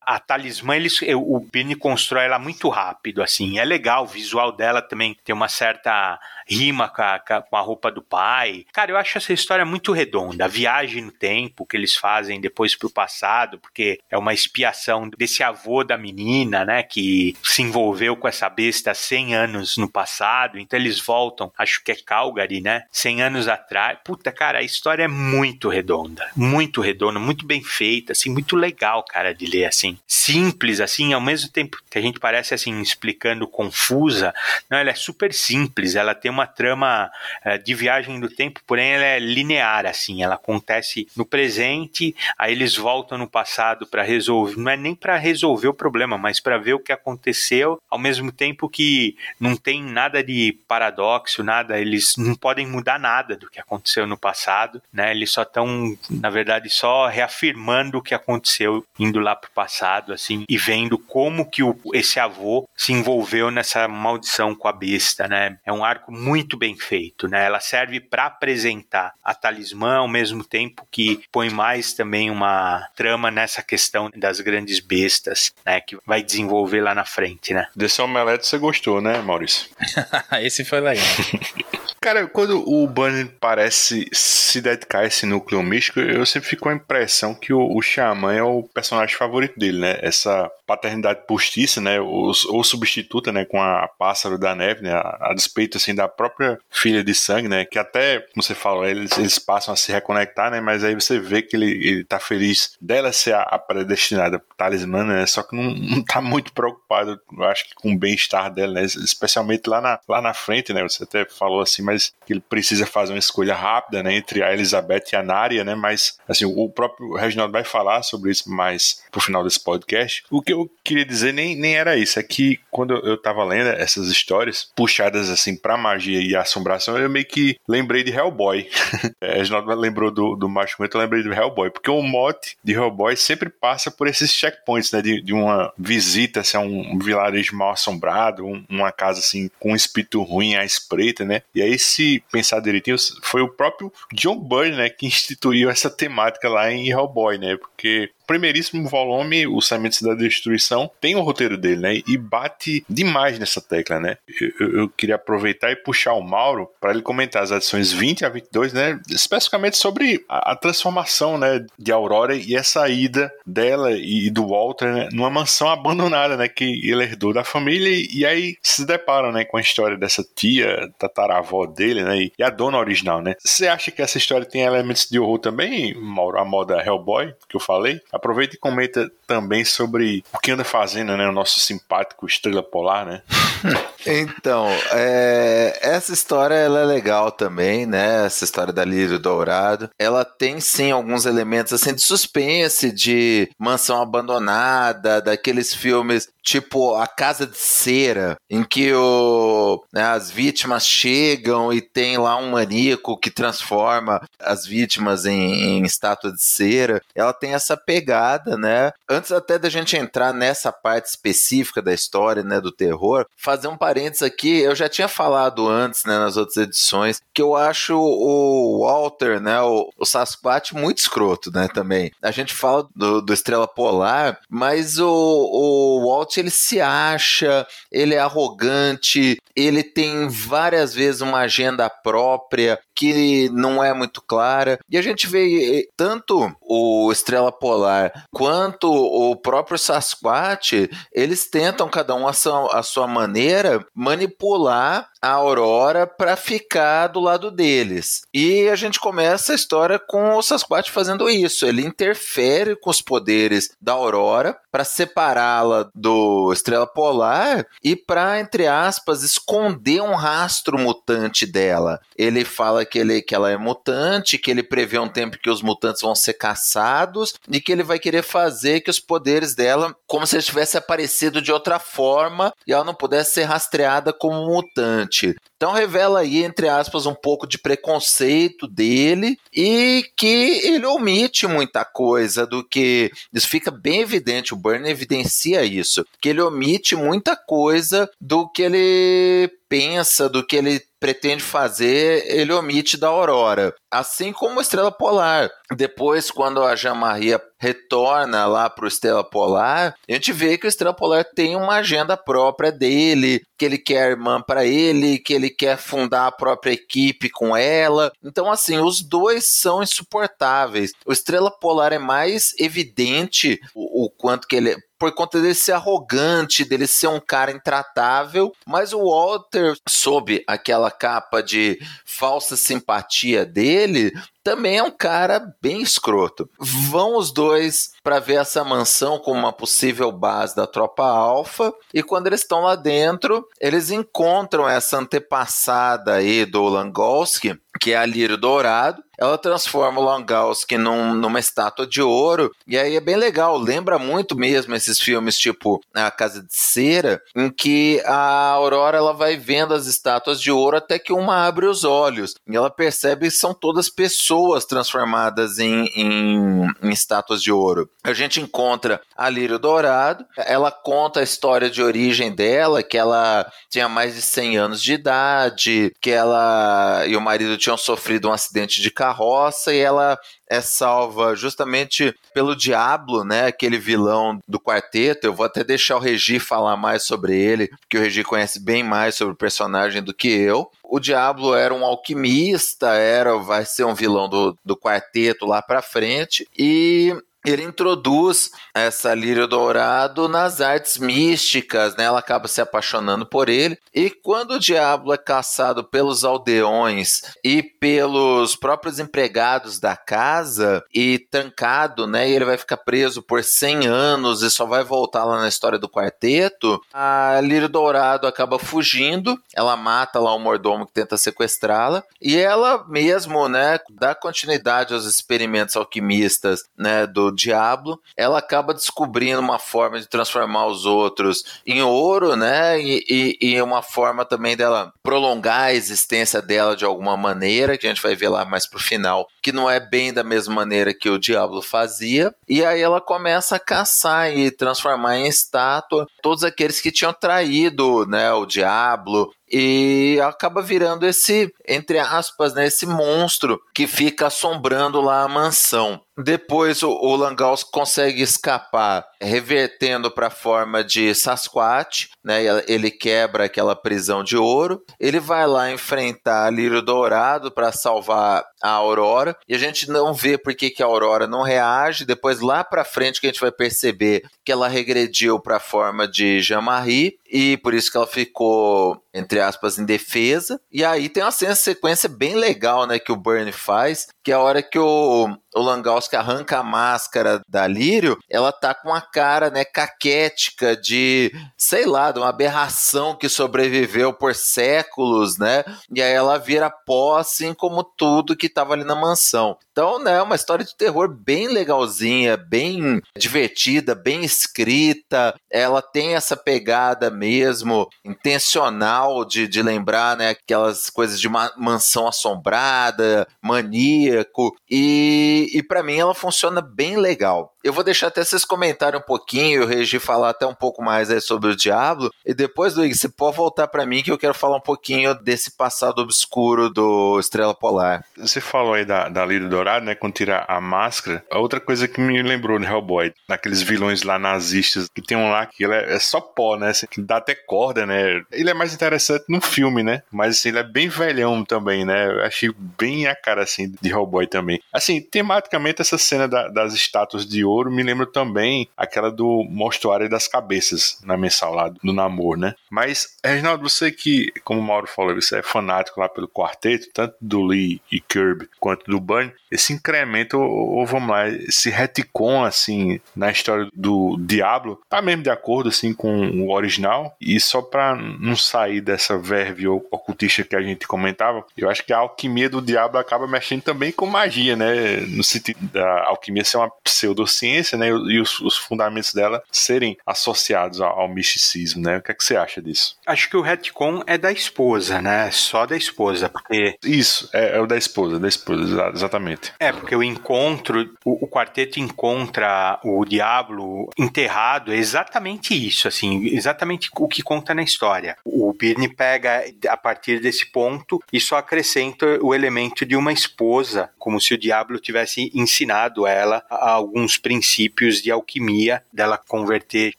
a talismã, eles, o Bini constrói ela muito rápido, assim. É legal, o visual dela também tem uma certa rima com a, com a roupa do pai. Cara, eu acho essa história muito redonda. A viagem no tempo que eles fazem depois pro passado, porque é uma expiação desse avô da menina, né, que se envolveu com essa besta 100 anos no passado. Então eles voltam, acho que é Calgary, né, 100 anos atrás. Puta, cara, a história é muito redonda, muito redonda, muito bem feita, assim, muito legal, cara, de ler, assim. Simples, assim, ao mesmo tempo que a gente parece, assim, explicando confusa, não, ela é super simples, ela tem uma trama é, de viagem do tempo, porém ela é linear, assim, ela acontece no presente, aí eles voltam no passado para resolver, não é nem para resolver o problema, mas para ver o que aconteceu, ao mesmo tempo que não tem nada de paradoxo, nada, eles não podem mudar nada do que aconteceu no passado, né? Eles só estão, na verdade, só reafirmando o que aconteceu indo lá pro passado, assim, e vendo como que o, esse avô se envolveu nessa maldição com a besta, né? É um arco muito bem feito, né? Ela serve para apresentar a talismã ao mesmo tempo que põe mais também uma trama nessa questão das grandes bestas, né? Que vai desenvolver lá na frente, né? Desse omelete você gostou, né, Maurício? Esse foi legal. Cara, quando o Bunny parece se dedicar a esse núcleo místico, eu sempre fico com a impressão que o, o Xamã é o personagem favorito dele, né? Essa paternidade postiça, né? Ou, ou substituta, né? Com a Pássaro da Neve, né? A, a, despeito, assim, da própria filha de sangue, né? Que até, como você falou, eles, eles passam a se reconectar, né? Mas aí você vê que ele, ele tá feliz dela ser a, a predestinada talismã, né? Só que não, não tá muito preocupado, eu acho que com o bem-estar dela, né? Especialmente lá na, lá na frente, né? Você até falou assim, mas mas que ele precisa fazer uma escolha rápida, né, entre a Elizabeth e a Nária, né, mas, assim, o próprio Reginaldo vai falar sobre isso mais pro final desse podcast. O que eu queria dizer nem, nem era isso, é que quando eu tava lendo essas histórias puxadas, assim, pra magia e assombração, eu meio que lembrei de Hellboy. é, Reginaldo lembrou do, do Macho eu lembrei de Hellboy, porque o mote de Hellboy sempre passa por esses checkpoints, né, de, de uma visita, assim, a um vilarejo mal assombrado, um, uma casa, assim, com um espírito ruim à espreita, né, e aí se pensar direitinho, foi o próprio John Byrne, né, que instituiu essa temática lá em Hellboy, né, porque primeiríssimo volume, O Sementes da Destruição, tem o roteiro dele, né? E bate demais nessa tecla, né? Eu, eu queria aproveitar e puxar o Mauro para ele comentar as edições 20 a 22, né? Especificamente sobre a, a, transformação, né? De Aurora e a saída dela e do Walter né? numa mansão abandonada, né? Que ele herdou da família e aí se deparam, né? Com a história dessa tia, tataravó dele, né? E, e a dona original, né? Você acha que essa história tem elementos de horror também, Mauro? A moda Hellboy, que eu falei? Aproveita e comenta também sobre o que anda fazendo, né? O nosso simpático Estrela Polar, né? então, é, essa história ela é legal também, né? Essa história da Lírio Dourado. Ela tem sim alguns elementos assim de suspense, de mansão abandonada, daqueles filmes tipo a casa de cera, em que o, né, as vítimas chegam e tem lá um maníaco que transforma as vítimas em, em estátua de cera. Ela tem essa pegada, né? antes até da gente entrar nessa parte específica da história, né, do terror, fazer um parênteses aqui, eu já tinha falado antes, né, nas outras edições, que eu acho o Walter, né, o, o Sasquatch muito escroto, né, também. A gente fala do, do Estrela Polar, mas o, o Ele se acha, ele é arrogante, ele tem várias vezes uma agenda própria que não é muito clara. E a gente vê tanto o Estrela Polar quanto o próprio Sasquatch, eles tentam cada um a sua, a sua maneira manipular a Aurora para ficar do lado deles. E a gente começa a história com o Sasquatch fazendo isso. Ele interfere com os poderes da Aurora para separá-la do Estrela Polar e para, entre aspas, esconder um rastro mutante dela. Ele fala que, ele, que ela é mutante, que ele prevê um tempo que os mutantes vão ser caçados e que ele vai querer fazer que os poderes dela, como se ela tivesse aparecido de outra forma e ela não pudesse ser rastreada como mutante. importante Então revela aí, entre aspas, um pouco de preconceito dele e que ele omite muita coisa do que. Isso fica bem evidente, o Burn evidencia isso, que ele omite muita coisa do que ele pensa, do que ele pretende fazer, ele omite da Aurora. Assim como a Estrela Polar. Depois, quando a Jean-Marie retorna lá para o Estrela Polar, a gente vê que o Estrela Polar tem uma agenda própria dele, que ele quer irmã para ele, que ele quer fundar a própria equipe com ela. Então, assim, os dois são insuportáveis. O Estrela Polar é mais evidente o, o quanto que ele por conta dele ser arrogante, dele ser um cara intratável, mas o Walter, sob aquela capa de falsa simpatia dele, também é um cara bem escroto. Vão os dois para ver essa mansão como uma possível base da tropa alfa e quando eles estão lá dentro, eles encontram essa antepassada aí do Langolski, que é a Lírio Dourado. Ela transforma o Langowski num, numa estátua de ouro. E aí é bem legal. Lembra muito mesmo esses filmes tipo A Casa de Cera, em que a Aurora ela vai vendo as estátuas de ouro até que uma abre os olhos. E ela percebe que são todas pessoas transformadas em, em, em estátuas de ouro. A gente encontra a Lírio Dourado. Ela conta a história de origem dela, que ela tinha mais de 100 anos de idade, que ela e o marido tinham sofrido um acidente de carroça e ela é salva justamente pelo Diablo, né? Aquele vilão do quarteto. Eu vou até deixar o Regi falar mais sobre ele, porque o Regi conhece bem mais sobre o personagem do que eu. O Diablo era um alquimista, era vai ser um vilão do, do quarteto lá pra frente. E ele introduz essa Lírio Dourado nas artes místicas, né? Ela acaba se apaixonando por ele. E quando o Diablo é caçado pelos aldeões e pelos próprios empregados da casa e trancado, né? E ele vai ficar preso por 100 anos e só vai voltar lá na história do quarteto. A Lírio Dourado acaba fugindo. Ela mata lá o mordomo que tenta sequestrá-la. E ela mesmo, né? Dá continuidade aos experimentos alquimistas, né? Do Diablo, ela acaba descobrindo uma forma de transformar os outros em ouro, né? E, e, e, uma forma também dela prolongar a existência dela de alguma maneira, que a gente vai ver lá mais pro final, que não é bem da mesma maneira que o Diablo fazia. E aí ela começa a caçar e transformar em estátua todos aqueles que tinham traído, né? O Diablo, e acaba virando esse, entre aspas, né, esse monstro que fica assombrando lá a mansão. Depois o, o Langaus consegue escapar, revertendo para a forma de Sasquatch, né? Ele quebra aquela prisão de ouro. Ele vai lá enfrentar Lírio Dourado para salvar a Aurora. E a gente não vê por que, que a Aurora não reage. Depois lá para frente que a gente vai perceber que ela regrediu para a forma de Jean-Marie e por isso que ela ficou, entre aspas, indefesa. E aí tem uma sequência bem legal, né, que o Burn faz, que é a hora que o, o Langowski arranca a máscara da Lírio, ela tá com uma cara, né, caquética de, sei lá, de uma aberração que sobreviveu por séculos, né? E aí ela vira pó, assim como tudo que tava ali na mansão. Então, né, uma história de terror bem legalzinha, bem divertida, bem escrita. Ela tem essa pegada mesmo intencional de, de lembrar, né, aquelas coisas de mansão assombrada, maníaco. E E, para mim ela funciona bem legal. Eu vou deixar até vocês comentarem um pouquinho, o Regi falar até um pouco mais aí sobre o Diablo. E depois, Luiz, você pode voltar para mim que eu quero falar um pouquinho desse passado obscuro do Estrela Polar. Você falou aí da, da Lira Dourada, né? Quando tira a máscara. A outra coisa que me lembrou no Hellboy, naqueles vilões lá nazistas, que tem um lá que ele é, é só pó, né? Assim, que dá até corda, né? Ele é mais interessante no filme, né? Mas assim, ele é bem velhão também, né? Eu achei bem a cara assim de Hellboy também. Assim, tematicamente essa cena da, das estátuas de ouro me lembra também aquela do Mostruário das Cabeças na mensal lá do namoro, né? Mas, Reginaldo, você que, como o Mauro falou, você é fanático lá pelo quarteto, tanto do Lee e Kirby quanto do Bunny, esse incremento, ou, ou vamos lá, esse retcon, assim, na história do Diablo, tá mesmo de acordo, assim, com o original, e só pra não sair dessa verve ocultista que a gente comentava, eu acho que a alquimia do Diablo acaba mexendo também com magia, né? No sentido da alquimia ser uma pseudociência, né? E os, os fundamentos dela serem associados ao, ao, misticismo, né? O que é que você acha disso? Acho que o retcon é da esposa, né? Só da esposa, porque... Isso, é, é o da esposa, da esposa, exatamente. É, porque o encontro, o, o quarteto encontra o Diablo enterrado, é exatamente isso, assim, exatamente o que conta na história. O Birne pega a partir desse ponto e só acrescenta o elemento de uma esposa, como se o Diablo tivesse ensinado ela alguns princípios de alquimia, dela converter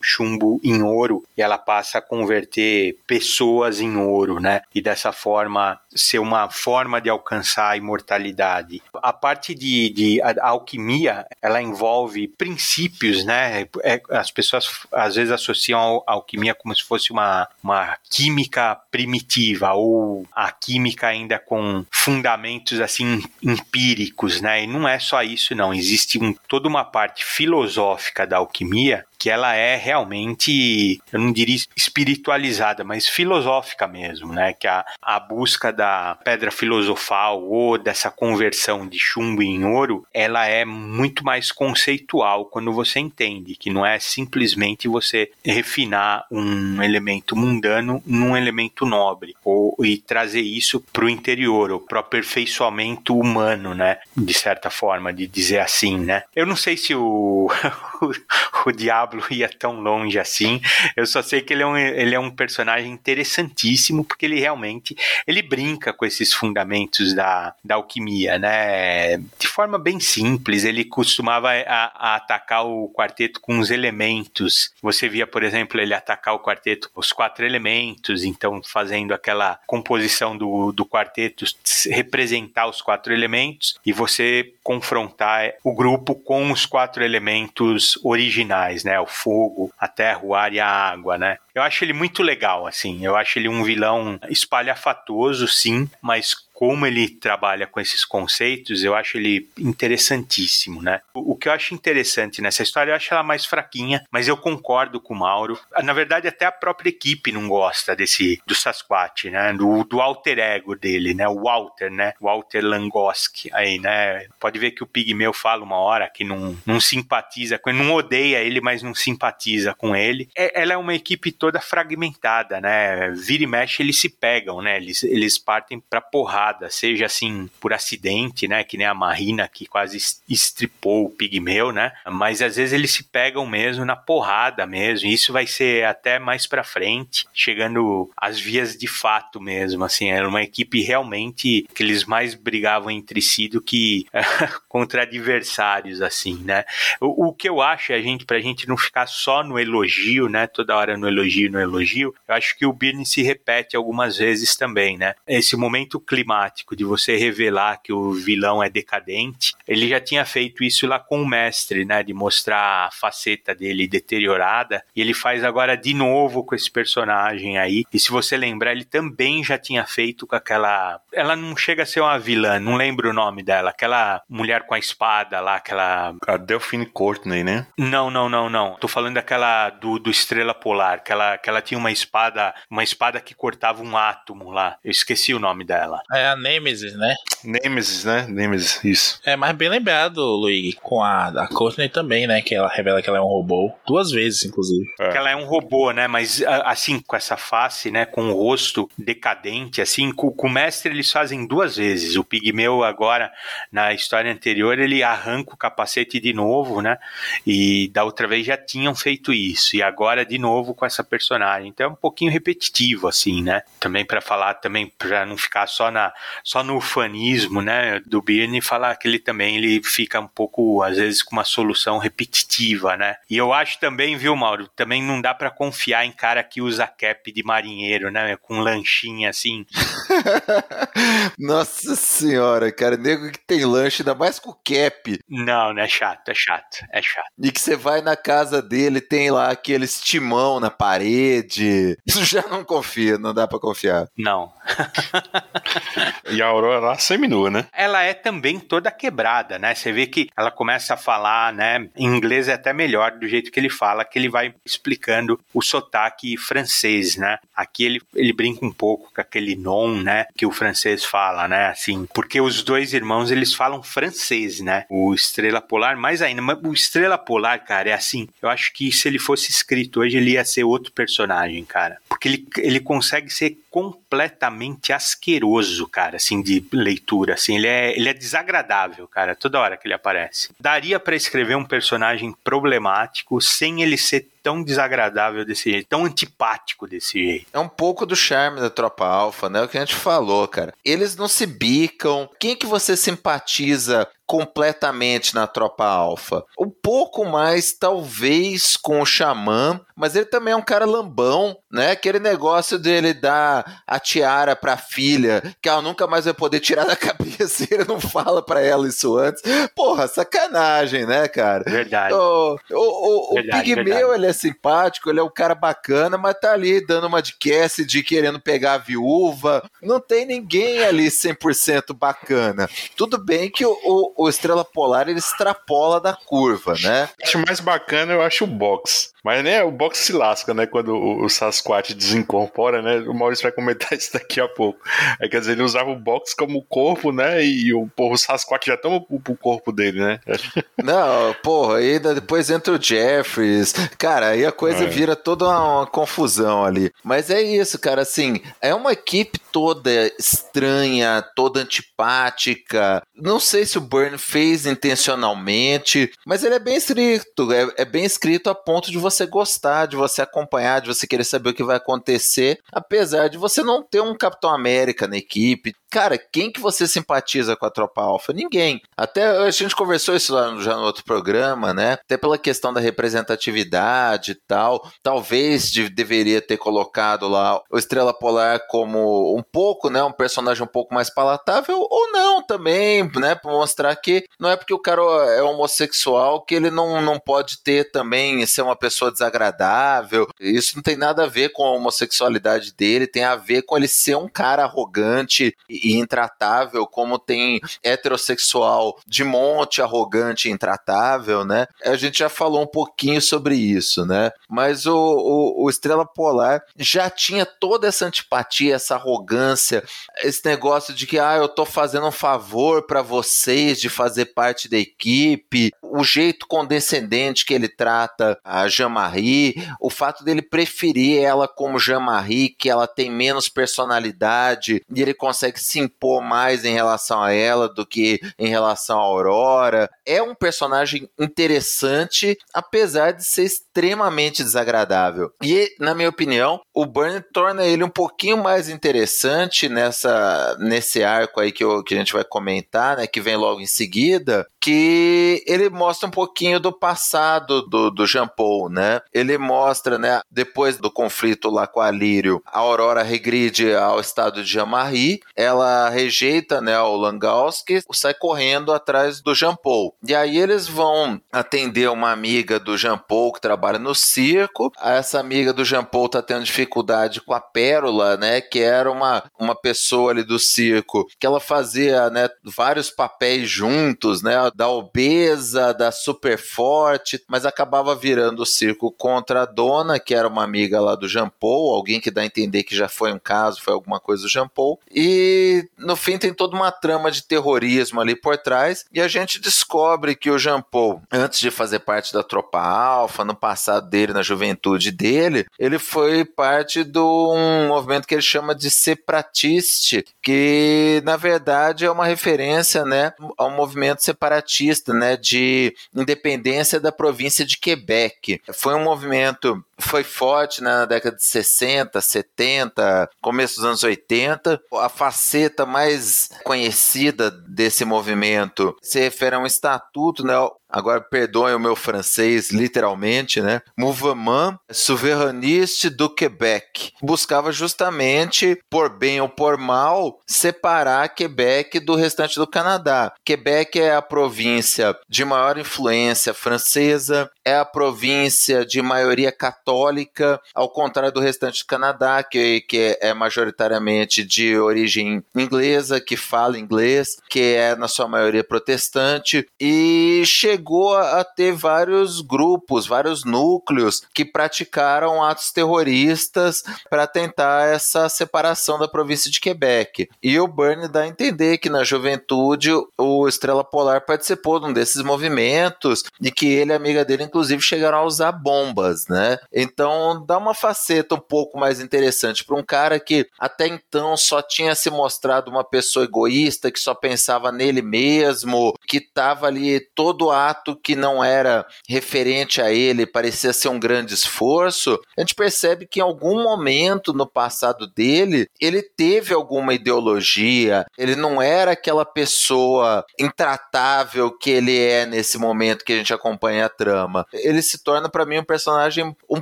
chumbo em ouro e ela passa a converter pessoas em ouro, né? E dessa forma ser uma forma de alcançar a imortalidade. A parte de, de a alquimia, ela envolve princípios, né? É, as pessoas às vezes associam a alquimia como se fosse uma, uma química primitiva ou a química ainda com fundamentos assim empíricos, né? E não é só isso, não. Existe um, toda uma parte filosófica da alquimia que ela é realmente, eu não diria espiritualizada, mas filosófica mesmo, né? Que a, a busca da pedra filosofal ou dessa conversão de chumbo em ouro, ela é muito mais conceitual quando você entende que não é simplesmente você refinar um elemento mundano num elemento nobre ou e trazer isso para o interior ou para o aperfeiçoamento humano, né? De certa forma, de dizer assim, né? Eu não sei se o, o diabo Pablo ia tão longe assim. Eu só sei que ele é um, ele é um personagem interessantíssimo porque ele realmente ele brinca com esses fundamentos da, da alquimia, né? De forma bem simples. Ele costumava a, a atacar o quarteto com os elementos. Você via, por exemplo, ele atacar o quarteto com os quatro elementos, então fazendo aquela composição do, do quarteto representar os quatro elementos e você confrontar o grupo com os quatro elementos originais, né? O fogo, a terra, o ar e a água, né? Eu acho ele muito legal, assim. Eu acho ele um vilão espalhafatoso, sim, mas como ele trabalha com esses conceitos, eu acho ele interessantíssimo, né? O, o, que eu acho interessante nessa história, eu acho ela mais fraquinha, mas eu concordo com o Mauro. Na verdade, até a própria equipe não gosta desse do Sasquatch, né? Do, do alter ego dele, né? O Walter, né? Walter Langoski aí, né? Pode ver que o Pigmeu fala uma hora que não, não simpatiza com ele, não odeia ele, mas não simpatiza com ele. É, ela é uma equipe toda fragmentada, né? Vira e mexe, eles se pegam, né? Eles, eles partem pra porrada seja assim por acidente, né, que nem a Marina que quase estripou o pigmeu, né? Mas às vezes eles se pegam mesmo na porrada mesmo. E isso vai ser até mais para frente, chegando às vias de fato mesmo, assim, era uma equipe realmente que eles mais brigavam entre si do que contra adversários assim, né? O, o que eu acho a gente pra gente não ficar só no elogio, né, toda hora no elogio, no elogio, eu acho que o Birne se repete algumas vezes também, né? Esse momento climático de você revelar que o vilão é decadente. Ele já tinha feito isso lá com o mestre, né? De mostrar a faceta dele deteriorada. E ele faz agora de novo com esse personagem aí. E se você lembrar, ele também já tinha feito com aquela. Ela não chega a ser uma vilã, não lembro o nome dela. Aquela mulher com a espada lá, aquela. A Delphine Courtney, né? Não, não, não, não. Tô falando daquela do, do Estrela Polar, aquela ela, que ela tinha uma espada, uma espada que cortava um átomo lá. Eu esqueci o nome dela. É a Nemesis, né? Nemesis, né? Nemesis, isso. É, mas bem lembrado, Luigi, com a, a Courtney também, né? Que ela revela que ela é um robô. Duas vezes, inclusive. É. Que ela é um robô, né? Mas assim, com essa face, né? Com o rosto decadente, assim, com, com o mestre eles fazem duas vezes. O Pigmeu agora, na história anterior, ele arranca o capacete de novo, né? E da outra vez já tinham feito isso. E agora de novo com essa personagem. Então é um pouquinho repetitivo, assim, né? Também para falar, também para não ficar só, na, só no ufanismo, né? Do Byrne, falar que ele também ele fica um pouco, às vezes, com uma solução repetitiva, né? E eu acho também, viu, Mauro? Também não dá para confiar em cara que usa cap de marinheiro, né? Com lanchinha assim. Nossa senhora, cara, nego que tem lanche, ainda mais com cap. Não, né? É chato, é chato, é chato. E que você vai na casa dele, tem lá aqueles timão na parede. Isso já não confia, não dá pra confiar. Não. E a Aurora lá seminua, né? ela é também toda quebrada, né? Você vê que ela começa a falar, né? Em inglês é até melhor do jeito que ele fala, que ele vai explicando o sotaque francês, né? Aqui ele, ele brinca um pouco com aquele non, né? Que o francês fala, né? Assim, porque os dois irmãos eles falam francês, né? O Estrela Polar, mais ainda. Mas o Estrela Polar, cara, é assim. Eu acho que se ele fosse escrito hoje, ele ia ser outro personagem, cara. Porque ele, ele consegue ser completamente asqueroso, cara, assim, de leitura, assim, ele é, ele é desagradável, cara, toda hora que ele aparece. Daria pra escrever um personagem problemático sem ele ser tão desagradável desse jeito, tão antipático desse jeito. É um pouco do charme da tropa alfa, né? O que a gente falou, cara. Eles não se bicam. Quem que você simpatiza completamente na tropa alfa? Um pouco mais, talvez, com o xamã, mas ele também é um cara lambão, né? Aquele negócio dele dar a tiara pra filha, que ela nunca mais vai poder tirar da cabeça e ele não fala pra ela isso antes. Porra, sacanagem, né, cara? Verdade. O, o, o, o Pigmeu, ele é simpático, ele é um cara bacana, mas tá ali dando uma de Cassidy, querendo pegar a viúva. Não tem ninguém ali 100% bacana. Tudo bem que o, o, Estrela Polar, ele extrapola da curva, né? Acho mais bacana, eu acho o box. Mas né, o box se lasca, né? Quando o, o Sasquatch desincorpora, né? O Maurício vai comentar isso daqui a pouco. É, quer dizer, ele usava o box como corpo, né? E o, porra, o Sasquatch já toma o, o corpo dele, né? Não, porra, aí depois entra o Jeffries. Cara, aí a coisa É. vira toda uma, uma confusão ali. Mas é isso, cara, assim, é uma equipe toda estranha, toda antipática. Não sei se o Burn fez intencionalmente, mas ele é bem escrito. É, é bem escrito a ponto de você gostar, de você acompanhar, de você querer saber o que vai acontecer, apesar de você não ter um Capitão América na equipe. Cara, quem que você simpatiza com a tropa alfa? Ninguém. Até a gente conversou isso lá já no outro programa, né? Até pela questão da representatividade e tal. Talvez de- deveria ter colocado lá o Estrela Polar como um pouco, né? Um personagem um pouco mais palatável, ou não também, né? Pra mostrar que não é porque o cara é homossexual que ele não, não pode ter também, ser uma pessoa desagradável. Isso não tem nada a ver com a homossexualidade dele, tem a ver com ele ser um cara arrogante e e intratável, como tem heterossexual de monte arrogante e intratável, né? A gente já falou um pouquinho sobre isso, né? Mas o, o, o Estrela Polar já tinha toda essa antipatia, essa arrogância, esse negócio de que, ah, eu tô fazendo um favor para vocês de fazer parte da equipe, o jeito condescendente que ele trata a Jean-Marie, o fato dele preferir ela como Jean-Marie, que ela tem menos personalidade e ele consegue se impor mais em relação a ela do que em relação à Aurora. É um personagem interessante, apesar de ser extremamente desagradável. E, na minha opinião, o Burn torna ele um pouquinho mais interessante nessa nesse arco aí que, eu, que a gente vai comentar, né, que vem logo em seguida, que ele mostra um pouquinho do passado do, do Jean Paul, né? Ele mostra, né, depois do conflito lá com a Lírio, a Aurora regride ao estado de Jean-Marie, ela rejeita, né, o Langowski, sai correndo atrás do Jean Paul. E aí eles vão atender uma amiga do Jean Paul que trabalha no circo. Essa amiga do Jean Paul tá tendo dificuldade com a Pérola, né, que era uma, uma pessoa ali do circo que ela fazia, né, vários papéis juntos, né, da obesa, da super forte, mas acabava virando o circo contra a dona, que era uma amiga lá do Jean Paul, alguém que dá a entender que já foi um caso, foi alguma coisa do Jean Paul. E no fim tem toda uma trama de terrorismo ali por trás, e a gente descobre que o Jean Paul, antes de fazer parte da tropa alfa, no passado dele, na juventude dele, ele foi parte de um movimento que ele chama de separatiste, que na verdade é uma referência, né, ao movimento separatista, né, de independência da província de Quebec. Foi um movimento foi forte né, na década de 60, 70, começo dos anos 80. A faceta mais conhecida desse movimento se refere a um estatuto, né, agora perdoem o meu francês, literalmente, né? Mouvement Souverainiste do Quebec. Buscava justamente, por bem ou por mal, separar Quebec do restante do Canadá. Quebec é a província de maior influência francesa, é a província de maioria católica, ao contrário do restante do Canadá, que, que é majoritariamente de origem inglesa, que fala inglês, que é na sua maioria protestante, e chegou a ter vários grupos, vários núcleos que praticaram atos terroristas para tentar essa separação da província de Quebec. E o Bernie dá a entender que na juventude o Estrela Polar participou de um desses movimentos e que ele e a amiga dele, inclusive chegaram a usar bombas, né? Então dá uma faceta um pouco mais interessante para um cara que até então só tinha se mostrado uma pessoa egoísta, que só pensava nele mesmo, que estava ali todo ato que não era referente a ele, parecia ser um grande esforço. A gente percebe que em algum momento no passado dele, ele teve alguma ideologia, ele não era aquela pessoa intratável que ele é nesse momento que a gente acompanha a trama ele se torna para mim um personagem um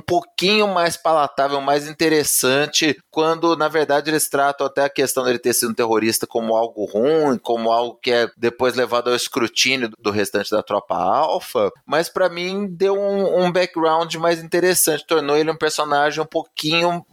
pouquinho mais palatável, mais interessante, quando na verdade eles tratam até a questão dele ter sido um terrorista como algo ruim, como algo que é depois levado ao escrutínio do restante da tropa alfa, mas para mim deu um, um background mais interessante, tornou ele um personagem um pouquinho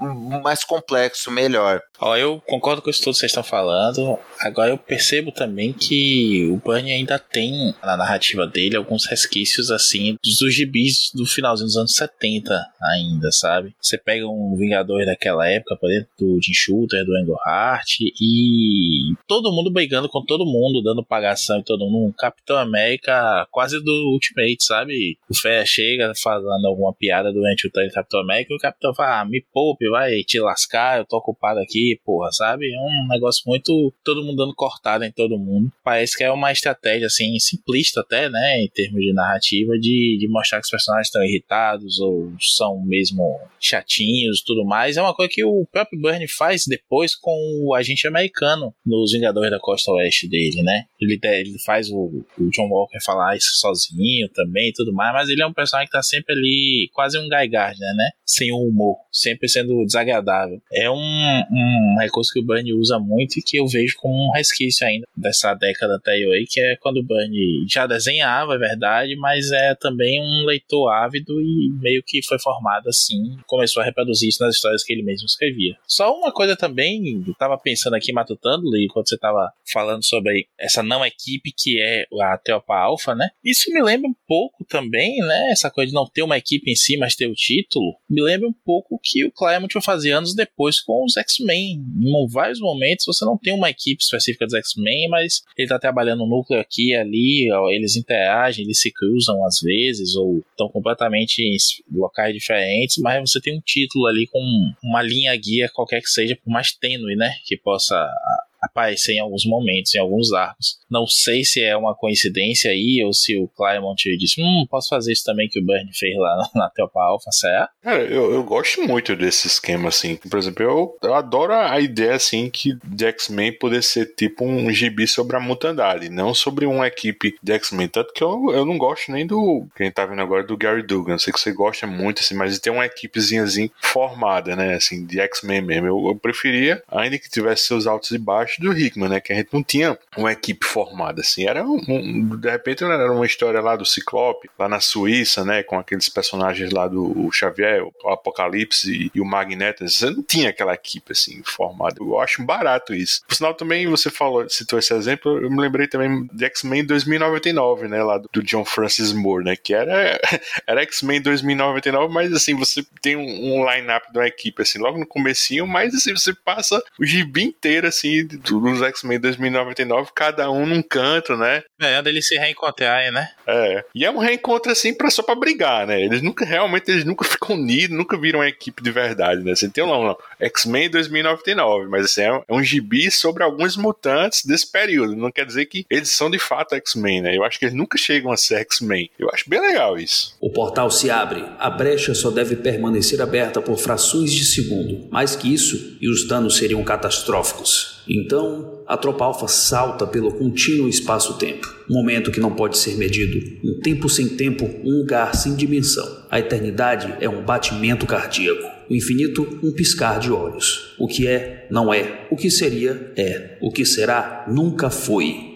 mais complexo, melhor. Ó, eu concordo com isso tudo que vocês estão falando. Agora eu percebo também que o Bunny ainda tem na narrativa dele alguns resquícios assim dos gibis do finalzinho dos anos 70 ainda, sabe? Você pega um Vingador daquela época, por exemplo, do Jim Shooter, do Engelhart, e todo mundo brigando com todo mundo, dando pagação em todo mundo. Um Capitão América quase do Ultimate, sabe? O Fé chega falando alguma piada durante o treino do Capitão América e o Capitão fala, ah, me poupe, vai te lascar, eu tô ocupado aqui, porra, sabe? É um negócio muito. todo mundo dando cortada em todo mundo. Parece que é uma estratégia, assim, simplista até, né? Em termos de narrativa, de, de mostrar que os personagens estão irritados ou são mesmo chatinhos e tudo mais. É uma coisa que o próprio Burnie faz depois com o agente americano nos Vingadores da Costa Oeste dele, né? Ele, ele faz o, o John Walker falar isso sozinho também e tudo mais, mas ele é um personagem que tá sempre ali, quase um Guy Gardner, né? Sem o humor, sempre sendo desagradável. É um, um recurso que o Burnie usa muito e que eu vejo como um resquício ainda dessa década anterior aí, que é quando o Burnie já desenhava, é verdade, mas é também um leitor ávido e meio que foi formado assim, começou a reproduzir isso nas histórias que ele mesmo escrevia. Só uma coisa também, eu tava pensando aqui, matutando, e quando você tava falando sobre essa não equipe que é a Teopa Alpha, né? Isso me lembra um pouco também, né? Essa coisa de não ter uma equipe em si, mas ter o título, me lembra um pouco que o Claremont vai fazer anos depois com os X-Men. Em vários momentos você não tem uma equipe específica dos X-Men, mas ele tá trabalhando um núcleo aqui e ali, eles interagem, eles se cruzam às vezes, ou estão completamente em locais diferentes, mas você tem um título ali com uma linha guia qualquer que seja, por mais tênue, né, que possa aparecer em alguns momentos, em alguns arcos. Não sei se é uma coincidência aí, ou se o Claremont disse, hum, posso fazer isso também que o Bernie fez lá na Telpa Alpha, será? Cara, eu, eu gosto muito desse esquema, assim. Por exemplo, eu, eu adoro a ideia, assim, que de X-Men poder ser tipo um gibi sobre a mutandade, não sobre uma equipe de X-Men. Tanto que eu, eu não gosto nem do, quem tá vendo agora, do Gary Dugan. Sei que você gosta muito, assim, mas tem uma equipezinha, assim, formada, né, assim, de X-Men mesmo. Eu, eu preferia, ainda que tivesse seus altos e baixos, do Hickman, né? Que a gente não tinha uma equipe formada, assim. Era um, um, de repente era uma história lá do Ciclope, lá na Suíça, né? Com aqueles personagens lá do Xavier, o Apocalipse e, e o Magneto. Você não tinha aquela equipe, assim, formada. Eu acho barato isso. Por sinal, também você falou, citou esse exemplo, eu me lembrei também de X-Men 2099, né? Lá do, do John Francis Moore, né? Que era, era X-Men 2099, mas assim, você tem um, um line-up da equipe, assim, logo no comecinho, mas assim, você passa o gibi inteiro, assim, dos X-Men 2099, cada um num canto, né? É, onde eles se reencontrarem, né? É. E é um reencontro, assim, pra, só pra brigar, né? Eles nunca, realmente, eles nunca ficam unidos, nunca viram uma equipe de verdade, né? Assim, tem um não, não. X-Men 2099, mas assim, é um gibi sobre alguns mutantes desse período. Não quer dizer que eles são de fato X-Men, né? Eu acho que eles nunca chegam a ser X-Men. Eu acho bem legal isso. O portal se abre. A brecha só deve permanecer aberta por frações de segundo. Mais que isso, e os danos seriam catastróficos. Então, a tropa alfa salta pelo contínuo espaço-tempo. Um momento que não pode ser medido. Um tempo sem tempo, um lugar sem dimensão. A eternidade é um batimento cardíaco. O infinito, um piscar de olhos. O que é, não é. O que seria, é. O que será, nunca foi.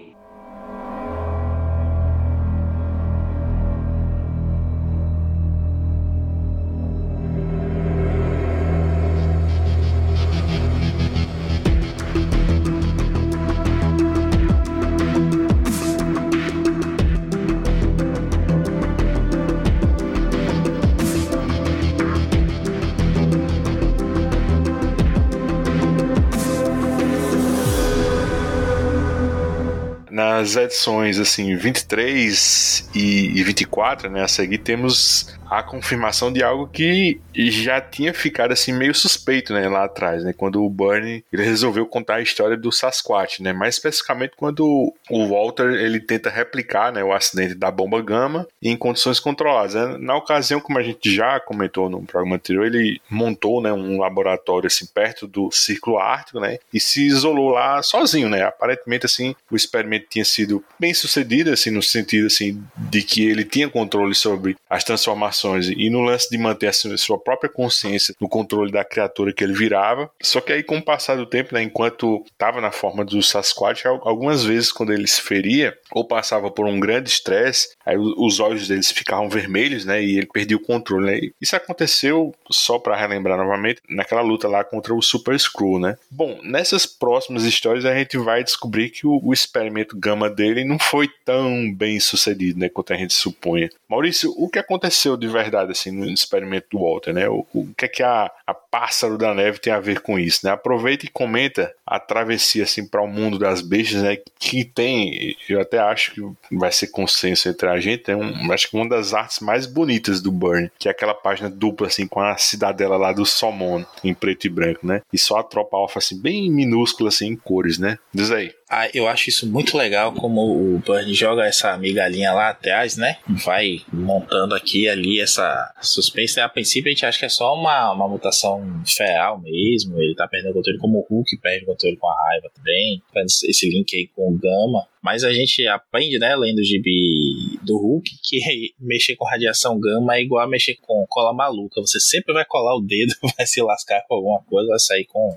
Edições assim 23 e, e 24, né, a seguir temos a confirmação de algo que já tinha ficado assim meio suspeito, né, lá atrás, né, quando o Bernie ele resolveu contar a história do Sasquatch, né, mais especificamente quando o Walter ele tenta replicar, né, o acidente da bomba gama em condições controladas. Né? Na ocasião, como a gente já comentou no programa anterior, ele montou, né, um laboratório assim perto do Círculo Ártico, né, e se isolou lá sozinho, né. Aparentemente assim, o experimento tinha sido bem sucedido assim no sentido assim de que ele tinha controle sobre as transformações e no lance de manter a sua própria consciência no controle da criatura que ele virava. Só que aí, com o passar do tempo, né, enquanto estava na forma do Sasquatch, algumas vezes quando ele se feria ou passava por um grande estresse, aí os olhos deles ficavam vermelhos, né, e ele perdia o controle. Né? Isso aconteceu, só para relembrar novamente, naquela luta lá contra o Super Screw, né? Bom, nessas próximas histórias a gente vai descobrir que o, o experimento gama dele não foi tão bem sucedido, né, quanto a gente supunha. Maurício, o que aconteceu de verdade assim no experimento do Walter, né? O, o que é que a, a pássaro da neve tem a ver com isso, né? Aproveita e comenta a travessia assim para o mundo das bestas, né? Que tem, eu até acho que vai ser consenso entre a gente, é um, acho que uma das artes mais bonitas do Burn, que é aquela página dupla assim com a cidadela lá do Somon em preto e branco, né? E só a tropa alfa assim bem minúscula assim em cores, né? Diz aí. Ah, eu acho isso muito legal como o Burn joga essa migalhinha lá atrás, né? Vai montando aqui ali essa suspense. A princípio a gente acha que é só uma, uma mutação feral mesmo. Ele tá perdendo o controle como o Hulk perde o controle com a raiva também. Esse link aí com o Gama. Mas a gente aprende, né, lendo o gibi do Hulk, que mexer com radiação gama é igual a mexer com cola maluca. Você sempre vai colar o dedo, vai se lascar com alguma coisa, vai sair com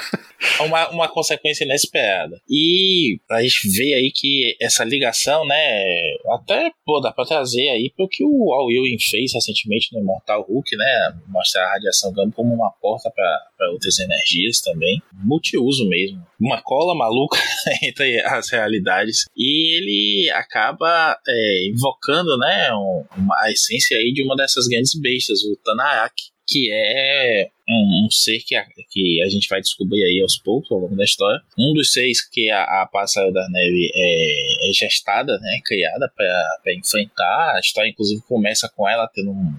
uma, uma consequência inesperada. E a gente vê aí que essa ligação, né, até pô, dá pra trazer aí pro que o Al Ewing fez recentemente no Immortal Hulk, né, mostrar a radiação gama como uma porta para outras energias também, multiuso mesmo. Uma cola maluca entre as realidades e ele acaba é, invocando, né, um, uma, a essência aí de uma dessas grandes bestas, o Tanarak, que é um, um, ser que a, que a gente vai descobrir aí aos poucos ao longo da história. Um dos seis que a, a Pássaro da Neve é, é gestada, né, criada para enfrentar. A história, inclusive, começa com ela tendo um,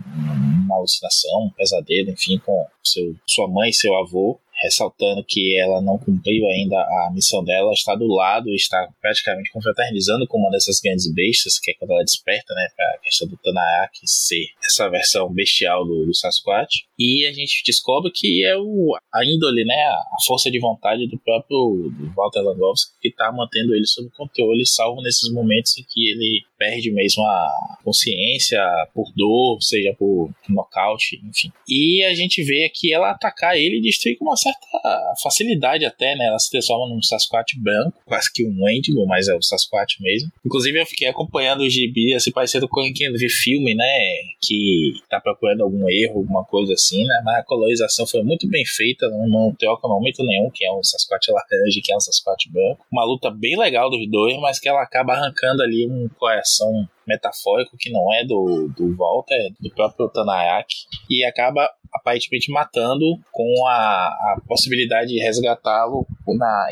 uma alucinação, um pesadelo, enfim, com seu, sua mãe e seu avô ressaltando que ela não cumpriu ainda a missão dela, está do lado está praticamente confraternizando com uma dessas grandes bestas, que é quando ela desperta, né, para a questão do Tanaak ser essa versão bestial do, do Sasquatch. E a gente descobre que é o, a índole, né, a força de vontade do próprio Walter Langowski que está mantendo ele sob controle, salvo nesses momentos em que ele perde mesmo a, consciência, por dor, seja por nocaute, enfim. E a gente vê aqui ela atacar ele e destruir com uma certa facilidade até, né? Ela se transforma num Sasquatch branco, quase que um Wendigo, mas é o Sasquatch mesmo. Inclusive eu fiquei acompanhando o gibi, assim, parecendo com quem vê filme, né? Que tá procurando algum erro, alguma coisa assim, né? Mas a colorização foi muito bem feita, não, não troca momento nenhum, que é um Sasquatch laranja, que é um Sasquatch branco. Uma luta bem legal dos dois, mas que ela acaba arrancando ali um coração metafórico que não é do, do Walter, é do próprio Tanayaki, e acaba aparentemente matando com a, a possibilidade de resgatá-lo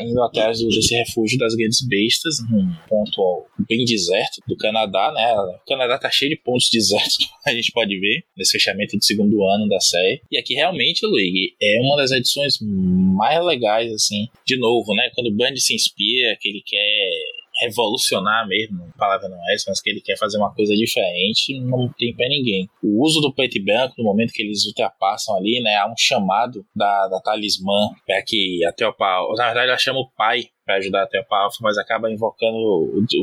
indo atrás desse refúgio das grandes bestas, num ponto bem deserto do Canadá, né? O Canadá tá cheio de pontos desertos, a gente pode ver, nesse fechamento de segundo ano da série. E aqui realmente, Luigi, é uma das edições mais legais, assim, de novo, né? Quando o Band se inspira, que ele quer revolucionar mesmo, a palavra não é essa, mas que ele quer fazer uma coisa diferente, não tem pé ninguém. O uso do preto e branco, no momento que eles ultrapassam ali, né, há um chamado da, da talismã para que até o pau, na verdade ela chama o pai para ajudar até o alfa, mas acaba invocando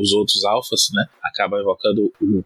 os outros alfas, né? Acaba invocando o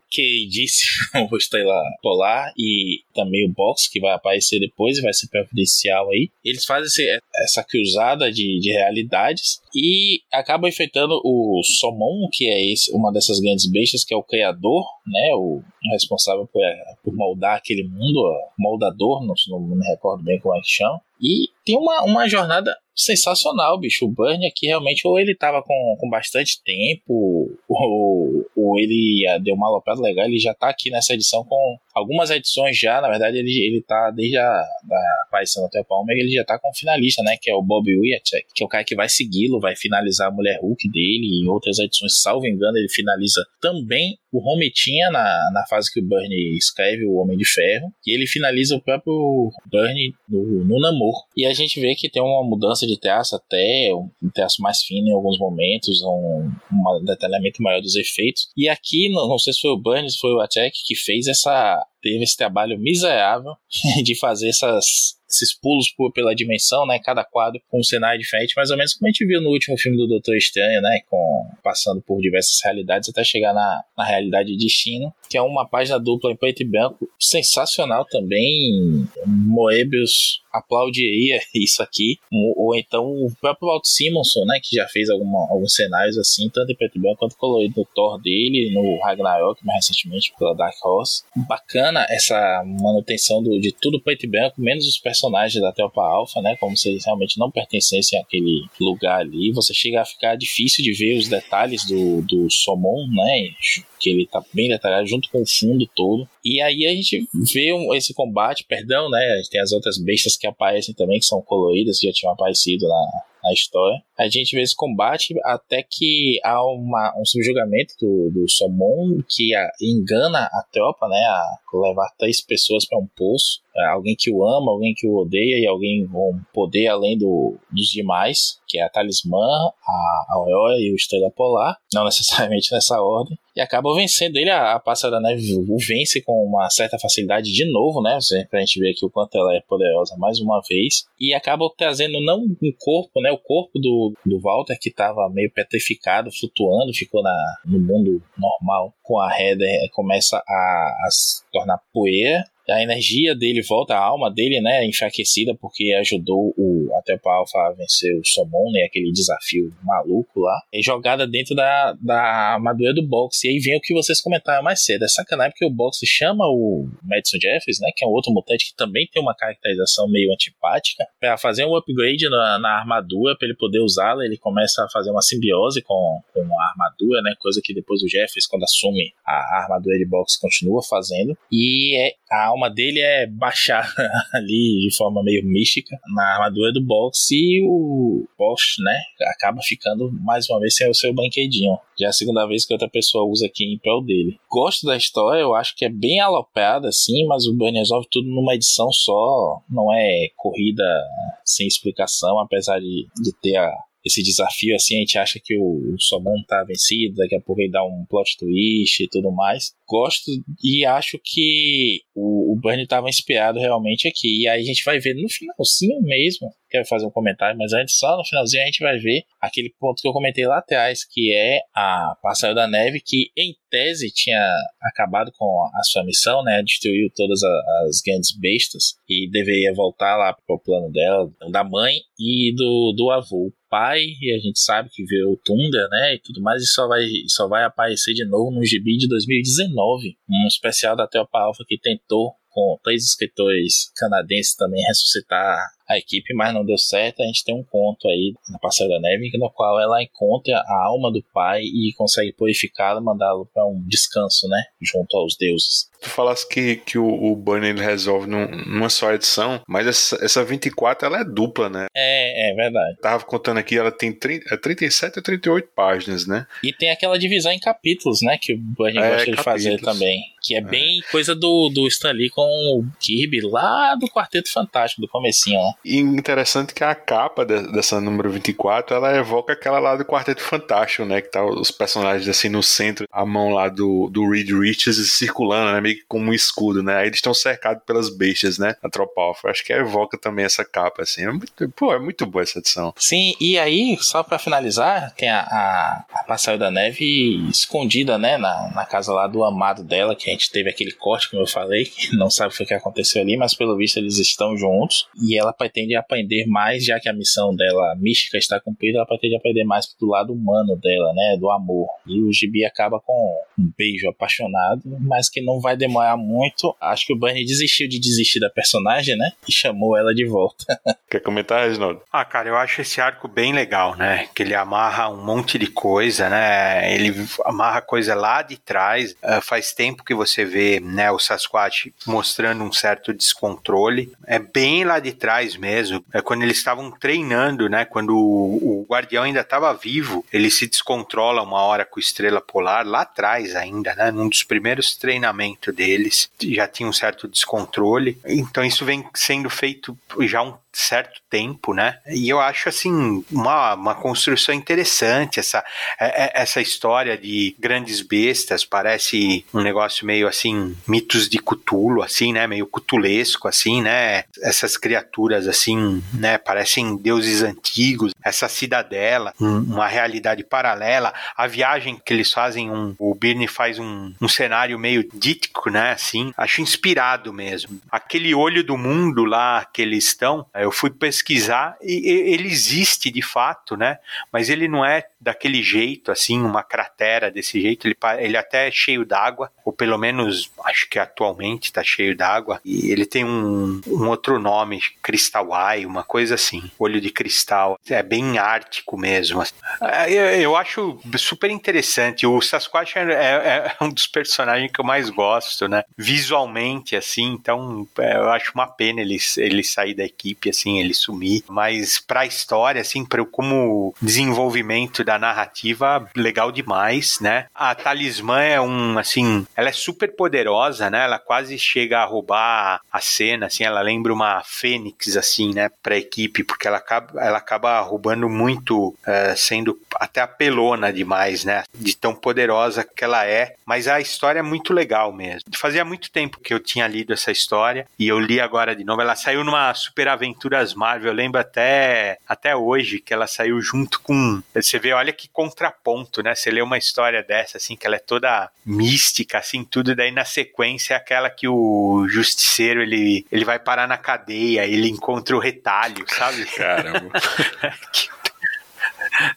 disse o Estrela Polar e também o Box, que vai aparecer depois e vai ser prejudicial aí. Eles fazem esse, essa cruzada de, de realidades e acabam enfrentando o Somon, que é esse, uma dessas grandes bestas, que é o criador, né? O responsável por, por moldar aquele mundo, moldador, não, não me recordo bem como é que chama. E tem uma, uma jornada sensacional, bicho. O Burn aqui realmente, ou ele tava com, com bastante tempo, ou, ou ele deu uma aloprada legal. Ele já tá aqui nessa edição com algumas edições já. Na verdade, ele, ele tá desde a da aparição até o Palmer, ele já tá com um finalista, né? Que é o Bob Wiacek, que é o cara que vai segui-lo, vai finalizar a Mulher Hulk dele. E em outras edições, salvo engano, ele finaliza também o Romitinha na, na fase que o Burn escreve o Homem de Ferro. E ele finaliza o próprio Burn no, no Namor. E a gente vê que tem uma mudança de traço até, um traço mais fino em alguns momentos, um, um detalhamento maior dos efeitos. E aqui, não, sei se foi o Burns, foi o Attack que fez essa teve esse trabalho miserável de fazer essas esses pulos por, pela dimensão, né? Cada quadro com um cenário diferente, mais ou menos como a gente viu no último filme do Doutor Estranho, né? Com, passando por diversas realidades até chegar na, na realidade de destino, que é uma página dupla em preto e branco, sensacional também. Moebius aplaudiria isso aqui, ou, ou, então o próprio Walt Simonson, né, que já fez alguma, alguns cenários assim, tanto em preto e branco quanto colorido no Thor dele, no Ragnarok, mais recentemente pela Dark Horse. Bacana essa manutenção do, de tudo preto e branco, menos os personagens da Telpa Alpha, né, como se eles realmente não pertencessem àquele lugar ali. Você chega a ficar difícil de ver os detalhes do, do Somon, né, que ele tá bem detalhado junto com o fundo todo. E aí a gente vê um, esse combate, perdão, né? Tem as outras bestas que aparecem também, que são coloridas, que já tinham aparecido na, na história. A gente vê esse combate até que há uma, um subjugamento do, do Somon que a, engana a tropa, né? A levar três pessoas para um poço. É, alguém que o ama, alguém que o odeia e alguém com poder além do, dos demais, que é a Talismã, a Aurora e o Estrela Polar. Não necessariamente nessa ordem e acaba vencendo ele. A, a Pássara da Neve o vence com uma certa facilidade de novo, né? Pra gente ver aqui o quanto ela é poderosa mais uma vez. E acaba trazendo não um corpo, né? O corpo do, do Walter que estava meio petrificado, flutuando, ficou na, no mundo normal. Com a Heather começa a, a se tornar poeira a energia dele volta, a alma dele, né, enfraquecida porque ajudou o o Alpha a vencer o Somon, né, aquele desafio maluco lá, é jogada dentro da, da armadura do boxe. E aí vem o que vocês comentaram mais cedo. É sacanagem porque o boxe chama o Madison Jeffries, né, que é um outro mutante que também tem uma caracterização meio antipática, para fazer um upgrade na, na armadura para ele poder usá-la. Ele começa a fazer uma simbiose com, com a armadura, né, coisa que depois o Jeffries, quando assume a, a armadura de boxe, continua fazendo. E é a alma dele é baixar ali de forma meio mística na armadura do box e o Bosch, né, acaba ficando mais uma vez sem o seu brinquedinho. Já é a segunda vez que outra pessoa usa aqui em prol dele. Gosto da história, eu acho que é bem aloprada, assim, mas o Burn resolve tudo numa edição só. Não é corrida sem explicação, apesar de, de ter a, esse desafio, assim, a gente acha que o, o Somon tá vencido, daqui a pouco ele dá um plot twist e tudo mais. Gosto e acho que o, o Burnie estava inspirado realmente aqui. E aí a gente vai ver no finalzinho mesmo, quero fazer um comentário, mas antes, só no finalzinho, a gente vai ver aquele ponto que eu comentei lá atrás, que é a Passaio da Neve, que em tese tinha acabado com a sua missão, né? Destruiu todas as grandes bestas e deveria voltar lá pro plano dela, da mãe e do, do avô pai, e a gente sabe que veio o Tundra, né, e tudo mais, e só vai, só vai aparecer de novo no gibi de 2019, um especial da Alpha que tentou com três escritores canadenses também ressuscitar a equipe, mas não deu certo. A gente tem um conto aí na Parceira da Neve, no qual ela encontra a alma do pai e consegue purificá-lo e mandá-lo para um descanso, né? Junto aos deuses. Tu falasse que, que o, o Burn ele resolve num, numa só edição, mas essa, essa 24 ela é dupla, né? É, é verdade. Tava contando aqui, ela tem 30, 37 a 38 páginas, né? E tem aquela divisão em capítulos, né? Que o Burn é, gosta de fazer também. Que é, é, bem coisa do, do Stan Lee com o Kirby lá do Quarteto Fantástico, do comecinho, né? E interessante que a capa de, dessa número 24, ela evoca aquela lá do Quarteto Fantástico, né? Que tá os personagens assim no centro, a mão lá do, do Reed Richards circulando, né? Meio que como um escudo, né? Aí eles estão cercados pelas bestas, né? A Tropa Alpha. Acho que evoca também essa capa, assim. É muito, pô, é muito boa essa edição. Sim, e aí, só para finalizar, tem a, a, a Passaio da Neve escondida, né? Na, na casa lá do amado dela, que a gente teve aquele corte, como eu falei, que não sabe o que aconteceu ali, mas pelo visto eles estão juntos. E ela pretende aprender mais, já que a missão dela mística está cumprida, ela pretende aprender mais do lado humano dela, né? Do amor. E o Gibi acaba com um beijo apaixonado, mas que não vai demorar muito. Acho que o Bunny desistiu de desistir da personagem, né? E chamou ela de volta. Quer comentar, Reginaldo? Ah, cara, eu acho esse arco bem legal, né? Que ele amarra um monte de coisa, né? Ele amarra coisa lá de trás. Uh, faz tempo que você vê, né, o Sasquatch mostrando um certo descontrole. É bem lá de trás mesmo. É quando eles estavam treinando, né? Quando o, o guardião ainda estava vivo, ele se descontrola uma hora com Estrela Polar lá atrás ainda, né? Num dos primeiros treinamentos deles, já tinha um certo descontrole. Então isso vem sendo feito já um certo tempo, né? E eu acho assim uma, uma construção interessante essa é, é, essa história de grandes bestas parece um negócio meio assim mitos de Cthulhu assim, né? Meio cutulesco assim, né? Essas criaturas assim, né? Parecem deuses antigos. Essa cidadela, um, uma realidade paralela. A viagem que eles fazem, um, o Birne faz um, um cenário meio dítico, né? Assim, acho inspirado mesmo. Aquele olho do mundo lá que eles estão eu fui pesquisar e, ele existe de fato, né? Mas ele não é daquele jeito, assim, uma cratera desse jeito. Ele, ele até é cheio d'água, ou pelo menos acho que atualmente está cheio d'água. E ele tem um, um outro nome, Crystal Eye, uma coisa assim, olho de cristal. É bem ártico mesmo. É, eu, eu acho super interessante. O Sasquatch é, é, é, um dos personagens que eu mais gosto, né? Visualmente, assim, então é, eu acho uma pena ele, ele sair da equipe, assim, ele sumir. Mas pra história, assim, pra, como desenvolvimento da narrativa, legal demais, né? A Talismã é um, assim, ela é super poderosa, né? Ela quase chega a roubar a cena, assim, ela lembra uma fênix, assim, né? Pra equipe, porque ela acaba, ela acaba roubando muito, uh, sendo até apelona demais, né? De tão poderosa que ela é. Mas a história é muito legal mesmo. Fazia muito tempo que eu tinha lido essa história e eu li agora de novo. Ela saiu numa Super Aventuras Marvel, eu lembro até, até hoje que ela saiu junto com. Você vê, olha que contraponto, né? Você lê uma história dessa, assim, que ela é toda mística, assim, tudo, daí na sequência é aquela que o justiceiro ele, ele vai parar na cadeia, ele encontra o retalho, sabe? Caramba.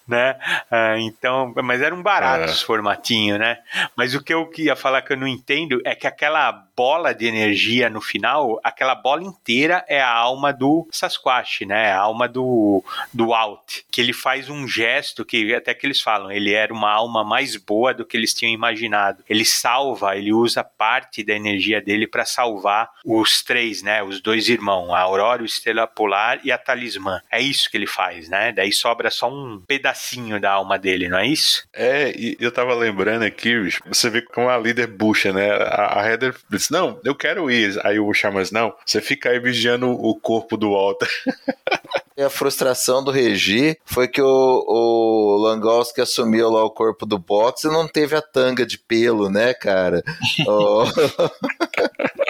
né? Ah, então, mas era um barato é. formatinho, né? Mas o que eu ia falar que eu não entendo é que aquela bola de energia no final, aquela bola inteira é a alma do Sasquatch, né? A alma do, do Alt, que ele faz um gesto que até que eles falam, ele era uma alma mais boa do que eles tinham imaginado. Ele salva, ele usa parte da energia dele para salvar os três, né? Os dois irmãos, a Aurora, o Estrela Polar e a Talismã. É isso que ele faz, né? Daí sobra só um pedacinho da alma dele, não é isso? É, e eu tava lembrando aqui, você vê como a líder bucha, né? A, a Heather não, eu quero ir. Aí o Chamas, não, você fica aí vigiando o corpo do Walter. E a frustração do Regi foi que o, o Langowski assumiu lá o corpo do boxe e não teve a tanga de pelo, né, cara? oh.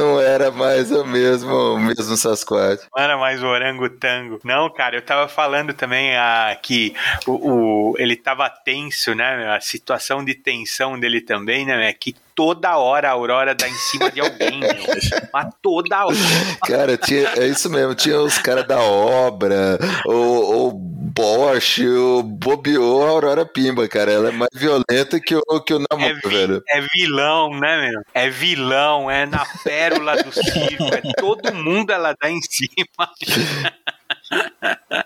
Não era mais o mesmo, o mesmo Sasquatch. Não era mais o orangotango. Não, cara, eu tava falando também ah, que o, o, ele tava tenso, né? A situação de tensão dele também, né? Que toda hora a Aurora dá em cima de alguém, meu. Mas toda hora. Cara, tinha, é isso mesmo. Tinha os caras da obra, o, o Bosch, o bobeou a Aurora Pimba, cara. Ela é mais violenta que o, que o namoro, é, vi, velho. É vilão, né, meu? É vilão, é na pérola do circo. É todo mundo ela dá em cima.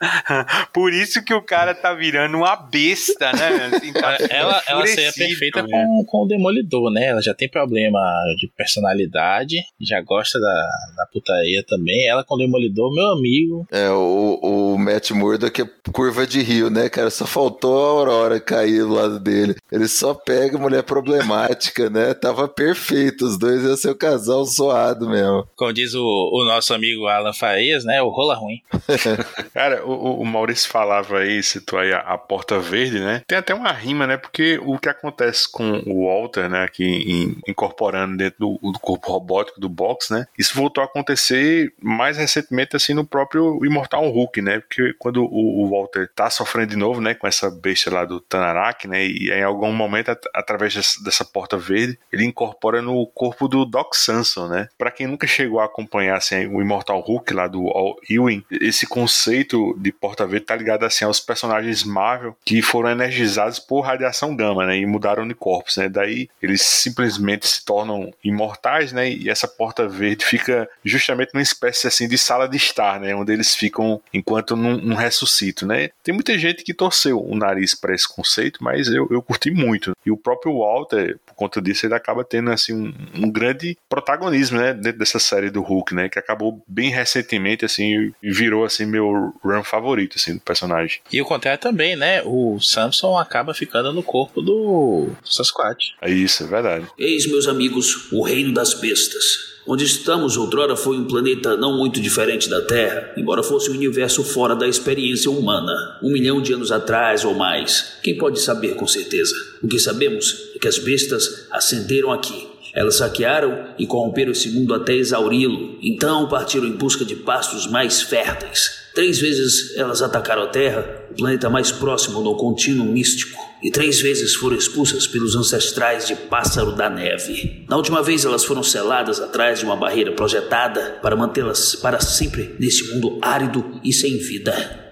Por isso que o cara tá virando uma besta, né? Assim, tá ela, ela seria perfeita com, com o Demolidor, né? Ela já tem problema de personalidade, já gosta da, da putaria também. Ela com o Demolidor, meu amigo. É, o, o Matt Murdock é curva de rio, né, cara? Só faltou a Aurora cair do lado dele. Ele só pega mulher problemática, né? Tava perfeito, os dois iam ser o casal zoado mesmo. Como diz o, o nosso amigo Alan Farias, né? O rola ruim. cara, o, o Maurício falava aí, citou aí a, a, Porta Verde, né? Tem até uma rima, né? Porque o que acontece com o Walter, né? Aqui em, incorporando dentro do, do, corpo robótico do box, né? Isso voltou a acontecer mais recentemente, assim, no próprio Imortal Hulk, né? Porque quando o, o Walter tá sofrendo de novo, né? Com essa besta lá do Tanarak, né? E em algum momento, at através dessa, dessa Porta Verde, ele incorpora no corpo do Doc Samson, né? Pra quem nunca chegou a acompanhar, assim, o Imortal Hulk lá do All Ewing, esse conceito de Porta Verde tá ligado assim aos personagens Marvel que foram energizados por radiação gama, né, e mudaram de corpos, né? Daí eles simplesmente se tornam imortais, né? E essa Porta Verde fica justamente numa espécie assim de sala de estar, né, onde eles ficam enquanto não, ressuscitam, né? Tem muita gente que torceu o nariz para esse conceito, mas eu, eu curti muito. E o próprio Walter, por conta disso, ele acaba tendo assim um, um grande protagonismo, né, dentro dessa série do Hulk, né, que acabou bem recentemente assim e virou assim meu run favorito assim do personagem. E o contrário também, né? O Samson acaba ficando no corpo do Sasquatch. É isso, é verdade. Eis, meus amigos, o reino das bestas. Onde estamos outrora foi um planeta não muito diferente da Terra, embora fosse um universo fora da experiência humana. Um milhão de anos atrás ou mais. Quem pode saber com certeza? O que sabemos é que as bestas ascenderam aqui elas saquearam e corromperam esse mundo até exauri-lo. Então partiram em busca de pastos mais férteis. Três vezes elas atacaram a Terra, o planeta mais próximo no contínuo místico, e três vezes foram expulsas pelos ancestrais de Pássaro da Neve. Na última vez, elas foram seladas atrás de uma barreira projetada para mantê-las para sempre nesse mundo árido e sem vida.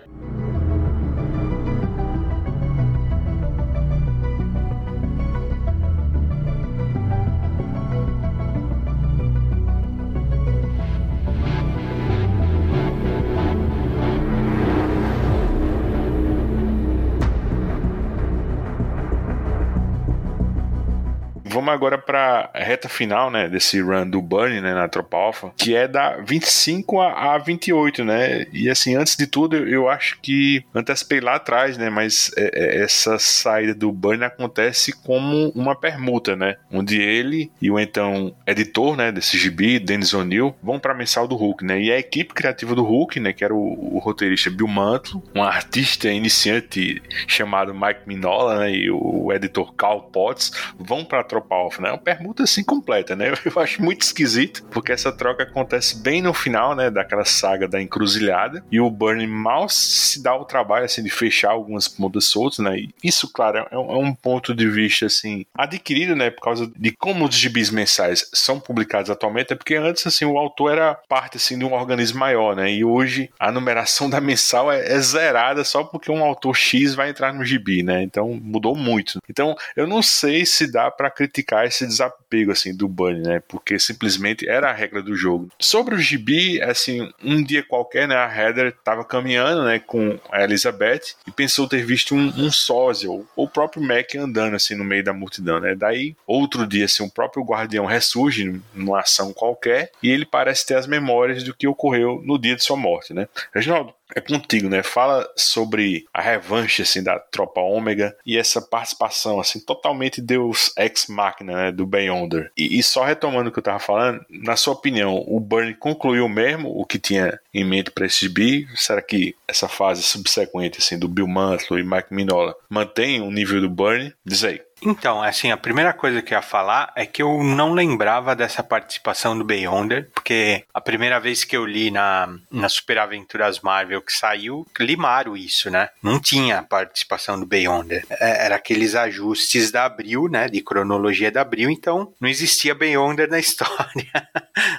Vamos agora para reta final, né, desse run do Bunny, né, na Tropa Alpha, que é da 25 a, a 28, né? E assim, antes de tudo, eu, eu acho que antecipei lá atrás, né, mas é, é, essa saída do Bunny acontece como uma permuta, né, onde ele e o então editor, né, desse gibi, Dennis O'Neill, vão para mensal do Hulk, né? E a equipe criativa do Hulk, né, que era o, o roteirista Bill Mantlo, um artista iniciante chamado Mike Minola, né, e o, o editor Carl Potts, vão para Tropa Alpha, né? É uma permuta assim completa, né? Eu acho muito esquisito, porque essa troca acontece bem no final, né? Daquela saga da encruzilhada. E o Burnie mal se dá o trabalho, assim, de fechar algumas pontas soltas, né? E isso, claro, é, é um ponto de vista, assim, adquirido, né? Por causa de como os gibis mensais são publicados atualmente, é porque antes, assim, o autor era parte, assim, de um organismo maior, né? E hoje a numeração da mensal é, é zerada só porque um autor X vai entrar no gibi, né? Então mudou muito. Então eu não sei se dá para criticar criticar esse desapego assim do Bunny, né? Porque simplesmente era a regra do jogo. Sobre o gibi, assim, um dia qualquer, né, a Heather estava caminhando, né, com a Elizabeth e pensou ter visto um, um sósia ou o próprio Mac andando assim no meio da multidão, né? Daí, outro dia, assim, o próprio guardião ressurge numa ação qualquer e ele parece ter as memórias do que ocorreu no dia de sua morte, né? Reginaldo, é contigo, né? Fala sobre a revanche assim da tropa Ômega e essa participação assim totalmente Deus ex machina né, do Beyonder. E, e, só retomando o que eu tava falando, na sua opinião, o Burn concluiu mesmo o que tinha em mente para esse bi? Será que essa fase subsequente assim do Bill Mantlo e Mike Minola mantém o nível do Burn? Diz aí. Então, assim, a primeira coisa que eu ia falar é que eu não lembrava dessa participação do Beyonder, porque a primeira vez que eu li na, na Super Aventuras Marvel que saiu, limaram isso, né? Não tinha participação do Beyonder. É, era aqueles ajustes da Abril, né? De cronologia da Abril, então não existia Beyonder na história,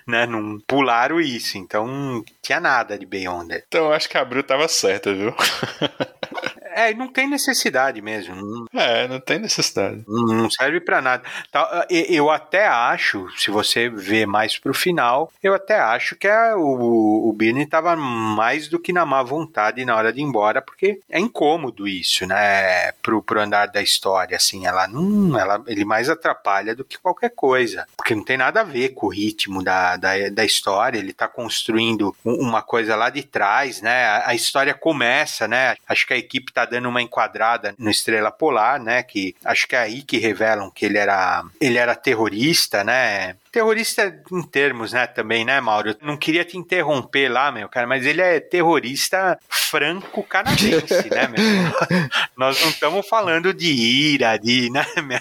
né? Não pularam isso, então não tinha nada de Beyonder. Então eu acho que a Abril tava certa, viu? É, não tem necessidade mesmo. É, não tem necessidade. não serve pra nada. E- Eu até acho, se você ver mais pro final, eu até acho que a- o, o Birney tava mais do que na má vontade na hora de ir embora, porque é incômodo isso, né? Pro, pro andar da história, assim. Ela não. Ela, ele mais atrapalha do que qualquer coisa. Porque não tem nada a ver com o ritmo da, da, da história. Ele tá construindo um- uma coisa lá de trás, né? A, a história começa, né? Acho que a equipe tá dando uma enquadrada no Estrela Polar, né? Que acho que é aí que revelam que ele era, ele era terrorista, né? Terrorista em termos, né, também, né, Mauro? Eu não queria te interromper lá, meu cara, mas ele é terrorista franco-canadense, né, meu? Nós não estamos falando de ira, de, né, meu?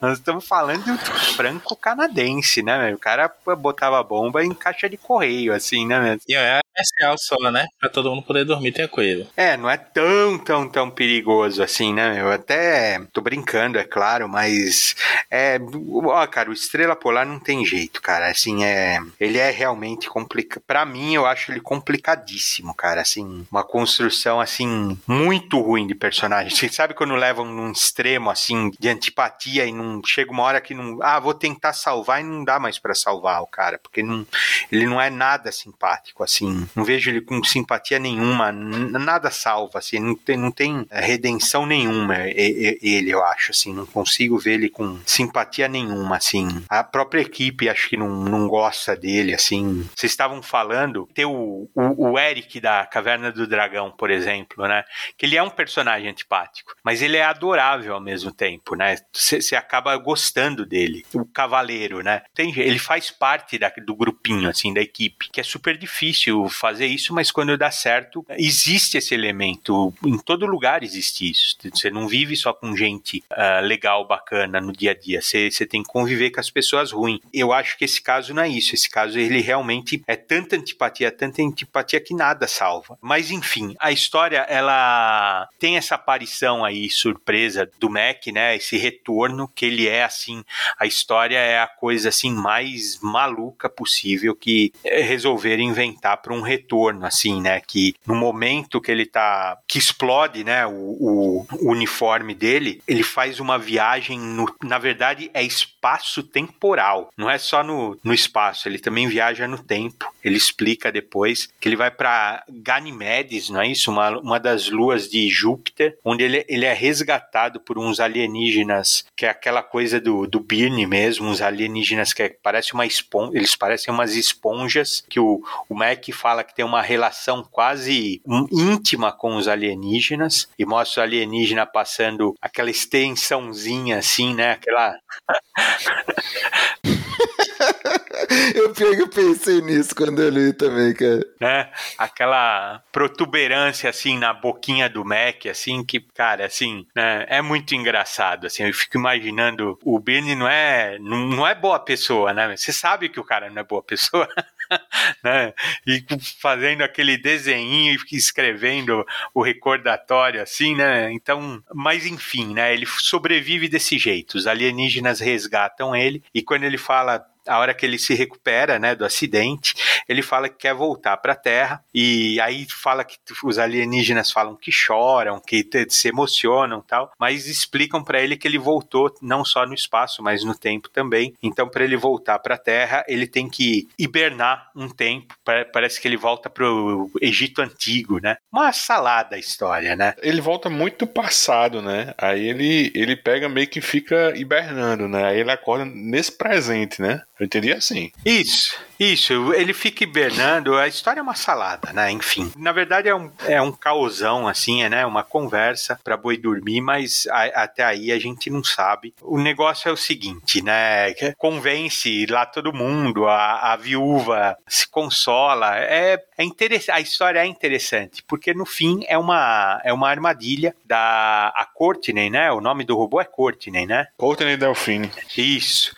Nós estamos falando de franco-canadense, né, meu? O cara botava bomba em caixa de correio, assim, né, meu? E é especial só, né? Pra todo mundo poder dormir tranquilo. É, não é tão, tão, tão perigoso assim, né? Eu até tô brincando, é claro, mas é, ó, cara, o Estrela Polar não tem jeito, cara. Assim, é, ele é realmente complicado. Para mim, eu acho ele complicadíssimo, cara. Assim, uma construção assim muito ruim de personagem. Você sabe quando levam num extremo assim de antipatia e não chega uma hora que não, ah, vou tentar salvar e não dá mais pra salvar o cara, porque não, ele não é nada simpático assim. Não vejo ele com simpatia nenhuma, nada salva assim, não tem, não tem eh, redenção nenhuma ele, eu acho assim, não consigo ver ele com simpatia nenhuma assim. A própria equipe acho que não, não gosta dele assim. Vocês estavam falando, tem o, o, o Eric da Caverna do Dragão, por exemplo, né? Que ele é um personagem antipático, mas ele é adorável ao mesmo tempo, né? Você acaba gostando dele. O cavaleiro, né? Tem, ele faz parte da- do grupinho, assim, da equipe, que é super difícil fazer isso, mas quando dá certo, existe esse elemento. Em todo lugar existe isso. Você não vive só com gente ah, legal, bacana no dia a dia. Você tem que conviver com as pessoas ruins. Eu acho que esse caso não é isso. Esse caso, ele realmente é tanta antipatia, tanta antipatia que nada salva. Mas, enfim, a história, ela tem essa aparição aí, surpresa do Mac, né? Esse retorno, que ele é, assim, a história é a coisa, assim, mais maluca possível que é, resolveram inventar para um retorno, assim, né? Que no momento que ele tá. que explode, né? O, o- o uniforme dele, ele faz uma viagem, no- na verdade, é Não é só no, no espaço, ele também viaja no tempo. Ele explica depois que ele vai para Ganymedes, não é isso? Uma, uma das luas de Júpiter, onde ele, ele é resgatado por uns alienígenas, que é aquela coisa do, do Birne mesmo, uns alienígenas que é, parece uma esponja, eles parecem umas esponjas, que o, o Mac fala que tem uma relação quase íntima com os alienígenas, e mostra o alienígena passando aquela extensãozinha assim, né? Aquela. Eu eu pensei nisso quando eu li também, cara. né? Aquela protuberância assim na boquinha do Mac, assim, que, cara, assim, né? É muito engraçado, assim. Eu fico imaginando, o Bernie não é, não, não é boa pessoa, né? Você sabe que o cara não é boa pessoa. né? E fazendo aquele desenho e escrevendo o recordatório assim, né? Então, mas enfim, né? Ele sobrevive desse jeito. Os alienígenas resgatam ele e quando ele fala a hora que ele se recupera, né, do acidente, ele fala que quer voltar para a Terra e aí fala que os alienígenas falam que choram, que se emocionam, tal, mas explicam para ele que ele voltou não só no espaço, mas no tempo também. Então, para ele voltar para a Terra, ele tem que hibernar um tempo. Pa- Parece que ele volta pro Egito antigo, né? Uma salada a história, né? Ele volta muito do passado, né? Aí ele, ele pega meio que fica hibernando, né? Aí ele acorda nesse presente, né? Eu entendi assim. Isso, isso. Ele fica hibernando, a história é uma salada, né? Enfim. Na verdade, é um, é um caosão, assim, é né? Uma conversa para boi dormir, mas a, até aí a gente não sabe. O negócio é o seguinte, né? Convence lá todo mundo, a, a viúva se consola. É, é interessante, a história é interessante, porque no fim é uma, é uma armadilha da a Courtney, né? O nome do robô é Courtney, né? Courtney Delfine. Isso.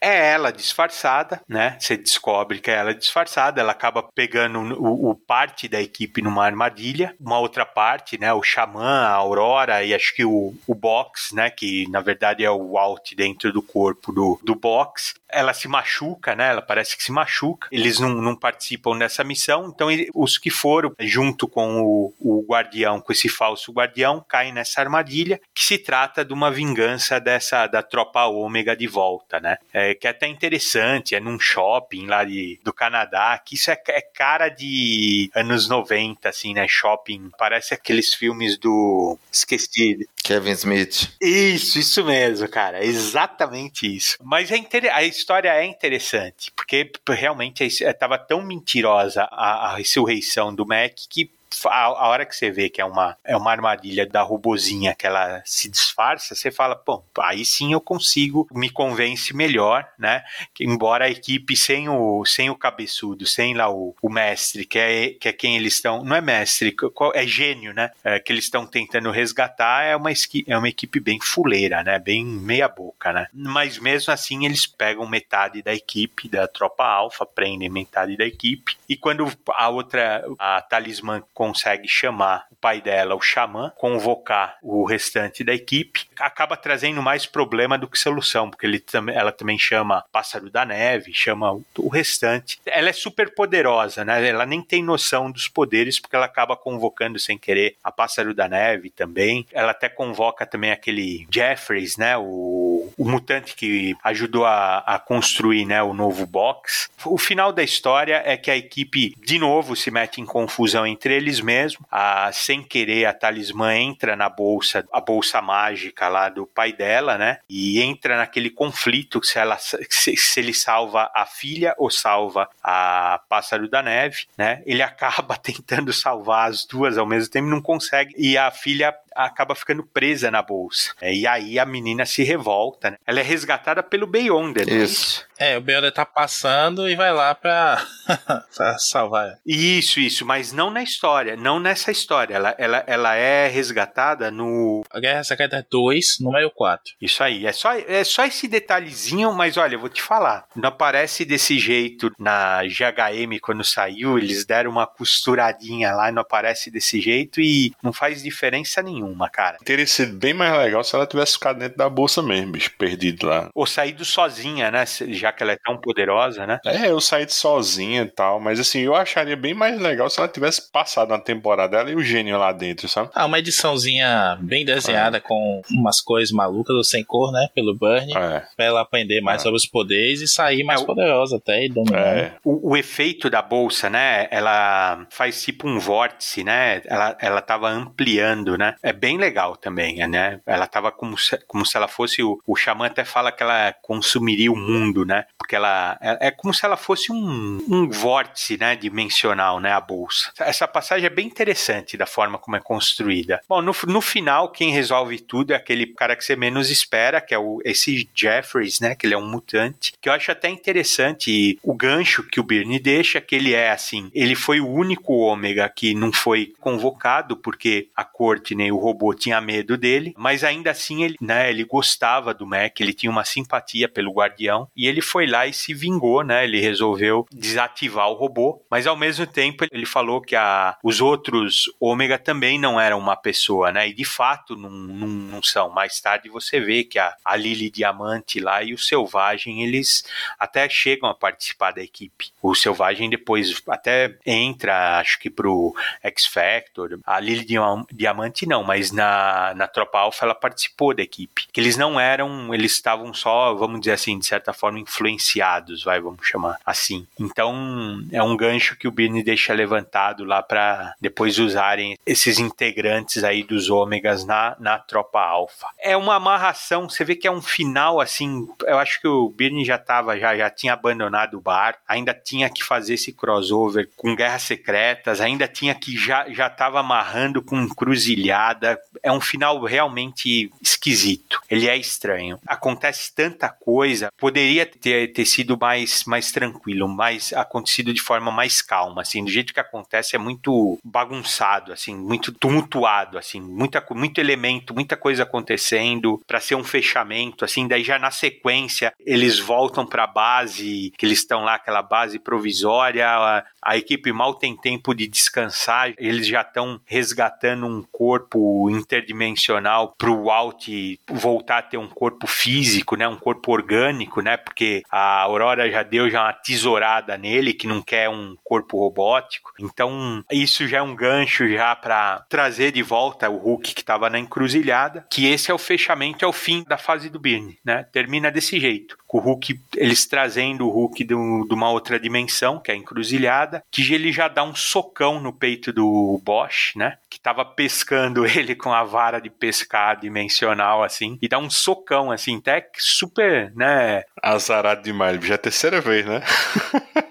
É ela disfarçada, né? Você descobre que é ela disfarçada, ela acaba pegando o, o parte da equipe numa armadilha, uma outra parte, né? O Xamã, a Aurora e acho que o, o Box, né? Que na verdade é o Alt dentro do corpo do, do Box. Ela se machuca, né? Ela parece que se machuca. Eles não, não participam dessa missão, então os que foram junto com o, o guardião, com esse falso guardião, caem nessa armadilha, que se trata de uma vingança dessa da tropa ômega de volta, né? É, que é até interessante, é num shopping lá de, do Canadá, que isso é, é cara de anos 90, assim, né? Shopping, parece aqueles filmes do. Esqueci. Kevin Smith. Isso, isso mesmo, cara. exatamente isso. Mas é inter... a história é interessante, porque realmente estava tão mentirosa a, a ressurreição do Mac que a, a, hora que você vê que é uma, é uma armadilha da robozinha que ela se disfarça, você fala, pô, aí sim eu consigo, me convence melhor, né? Que, embora a equipe sem o, sem o cabeçudo, sem lá o, o mestre, que é, que é quem eles estão, não é mestre, é gênio, né? É, que eles estão tentando resgatar, é uma, é uma equipe bem fuleira, né? Bem meia boca, né? Mas mesmo assim eles pegam metade da equipe, da tropa alfa, prendem metade da equipe, e quando a outra, a talismã consegue chamar o pai dela, o xamã, convocar o restante da equipe, acaba trazendo mais problema do que solução, porque ele, ela também chama Pássaro da Neve, chama o restante. Ela é super poderosa, né? Ela nem tem noção dos poderes, porque ela acaba convocando sem querer a Pássaro da Neve também. Ela até convoca também aquele Jeffries, né? O, o mutante que ajudou a, a construir né, o novo box. O final da história é que a equipe, de novo, se mete em confusão entre eles eles mesmos. A, sem querer, a talismã entra na bolsa, a bolsa mágica lá do pai dela, né? E entra naquele conflito se, ela, se, se ele salva a filha ou salva a pássaro da neve, né? Ele acaba tentando salvar as duas ao mesmo tempo, não consegue. E a filha acaba ficando presa na bolsa. É, e aí a menina se revolta, né? Ela é resgatada pelo Beyonder, é isso. É, o Beyonder tá passando e vai lá pra, pra salvar ela. Isso, isso, mas não na história, não nessa história. Ela, ela, ela é resgatada no. A Guerra Secreta 2, número 4. Isso aí, é só, é só esse detalhezinho, mas olha, eu vou te falar. Não aparece desse jeito na GHM quando saiu, eles deram uma costuradinha lá, não aparece desse jeito e não faz diferença nenhuma nenhuma, cara. Teria sido bem mais legal se ela tivesse ficado dentro da bolsa mesmo, bicho, perdido lá. Ou saído sozinha, né? Já que ela é tão poderosa, né? É, eu saí sozinha e tal, mas assim, eu acharia bem mais legal se ela tivesse passado na temporada dela e o gênio lá dentro, sabe? Ah, uma ediçãozinha bem desenhada é. com umas cores malucas do sem cor, né? Pelo Burnie, é. pra ela aprender mais é. sobre os poderes e sair mais é, poderosa até e dominar. É. O, o, efeito da bolsa, né? Ela faz tipo um vórtice, né? Ela, ela tava ampliando, né? É bem legal também, né? Ela tava como se, como se ela fosse o, o xamã até fala que ela consumiria o mundo, né? Porque ela é, é como se ela fosse um, um vórtice, né, dimensional, né, a bolsa. Essa passagem é bem interessante da forma como é construída. Bom, no, no final quem resolve tudo é aquele cara que você menos espera, que é o esse Jeffries, né, que ele é um mutante, que eu acho até interessante o gancho que o Birney deixa, que ele é assim, ele foi o único ômega que não foi convocado porque a corte nem o robô tinha medo dele, mas ainda assim ele, né, ele gostava do Mac, ele tinha uma simpatia pelo Guardião e ele foi lá e se vingou, né? Ele resolveu desativar o robô, mas ao mesmo tempo ele falou que a, os outros Ômega também não eram uma pessoa, né? E de fato não, não, não são. Mais tarde você vê que a, a Lily Diamante lá e o Selvagem eles até chegam a participar da equipe. O Selvagem depois até entra, acho que pro X Factor. A Lily Diamante não, mas na, na Tropa Alpha ela participou da equipe. Eles não eram, eles estavam só, vamos dizer assim, de certa forma, influenciados, vai, vamos chamar assim. Então, é um gancho que o Birne deixa levantado lá para depois usarem esses integrantes aí dos ômegas na, na tropa alfa. É uma amarração, você vê que é um final assim, eu acho que o Birne já tava, já, já tinha abandonado o bar, ainda tinha que fazer esse crossover com Guerras Secretas, ainda tinha que já já tava amarrando com Encruzilhada. É um final realmente esquisito. Ele é estranho. Acontece tanta coisa, poderia ter, ter sido mais mais tranquilo, mais acontecido de forma mais calma, assim, do jeito que acontece é muito bagunçado, assim, muito tumultuado, assim, muita muito elemento, muita coisa acontecendo para ser um fechamento, assim, daí já na sequência eles voltam para a base, que eles estão lá aquela base provisória, a, a equipe mal tem tempo de descansar, eles já estão resgatando um corpo interdimensional para o Walt voltar a ter um corpo físico, né, um corpo orgânico, né, porque a Aurora já deu já uma tesourada nele que não quer um corpo robótico. Então, isso já é um gancho já para trazer de volta o Hulk que estava na encruzilhada, que esse é o fechamento, é o fim da fase do Byrne, né? Termina desse jeito. Com o Hulk, eles trazendo o Hulk de, uma outra dimensão, que é a encruzilhada, que ele já dá um socão no peito do Bosch, né? Que tava pescando ele com a vara de pescar dimensional, assim, e dá um socão, assim, até super, né? Azarado demais, já é a terceira vez, né?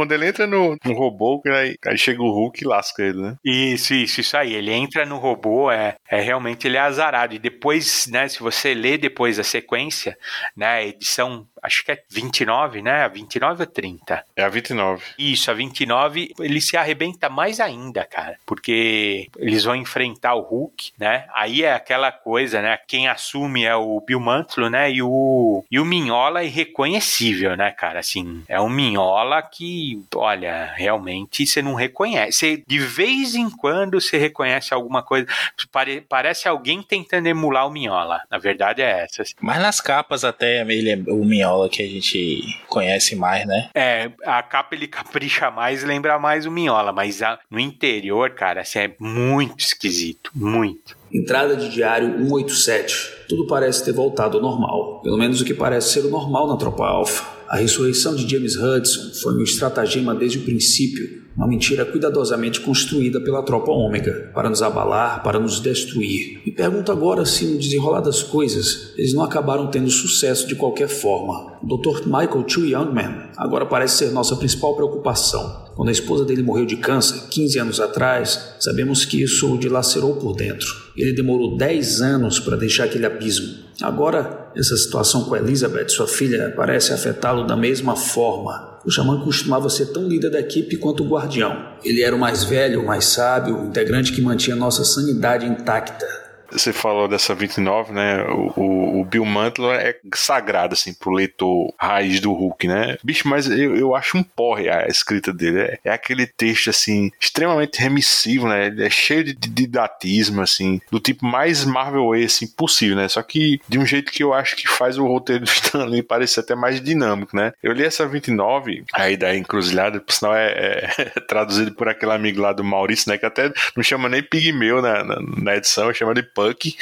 Quando ele entra no, no robô, aí, aí, chega o Hulk e lasca ele, né? Isso, isso, isso aí. Ele entra no robô, é, é realmente ele é azarado. E depois, né, se você lê depois a sequência, né, a edição acho que é 29, né? A 29 ou 30? É a 29. Isso, a 29, ele se arrebenta mais ainda, cara, porque eles vão enfrentar o Hulk, né? Aí é aquela coisa, né? Quem assume é o Bill Mantlo, né? E o, e o Minhola é irreconhecível, né, cara? Assim, é um Minhola que, olha, realmente você não reconhece. Você, de vez em quando você reconhece alguma coisa. Pare, parece alguém tentando emular o Minhola. Na verdade é essa. Assim. Mas nas capas até ele, é, o Minhola Minhola que a gente conhece mais, né? É, a capa ele capricha mais, lembra mais o Minhola, mas a, no interior, cara, assim, é muito esquisito, muito. Entrada de diário 187. Tudo parece ter voltado ao normal. Pelo menos o que parece ser o normal na tropa Alpha. A ressurreição de James Hudson foi um estratagema desde o princípio uma mentira cuidadosamente construída pela tropa ômega, para nos abalar, para nos destruir. Me pergunto agora se, no desenrolar das coisas, eles não acabaram tendo sucesso de qualquer forma. O Dr. Michael Chu Youngman agora parece ser nossa principal preocupação. Quando a esposa dele morreu de câncer, 15 anos atrás, sabemos que isso o dilacerou por dentro. Ele demorou 10 anos para deixar aquele abismo. Agora, essa situação com Elizabeth, sua filha, parece afetá-lo da mesma forma. O xamã costumava ser tão líder da equipe quanto o guardião. Ele era o mais velho, o mais sábio, o integrante que mantinha nossa sanidade intacta. Você falou dessa 29, né? O, o, Bill Mantlo é sagrado, assim, pro leitor raiz do Hulk, né? Bicho, mas eu, eu acho um porre a escrita dele. É, é aquele texto, assim, extremamente remissivo, né? Ele é cheio de, didatismo, assim, do tipo mais Marvel Way, assim, possível, né? Só que de um jeito que eu acho que faz o roteiro do Stanley parecer até mais dinâmico, né? Eu li essa 29, aí da Encruzilhada, por sinal é, é, é traduzido por aquele amigo lá do Maurício, né? Que até não chama nem Pigmeu na, na, na edição, chama de Puck.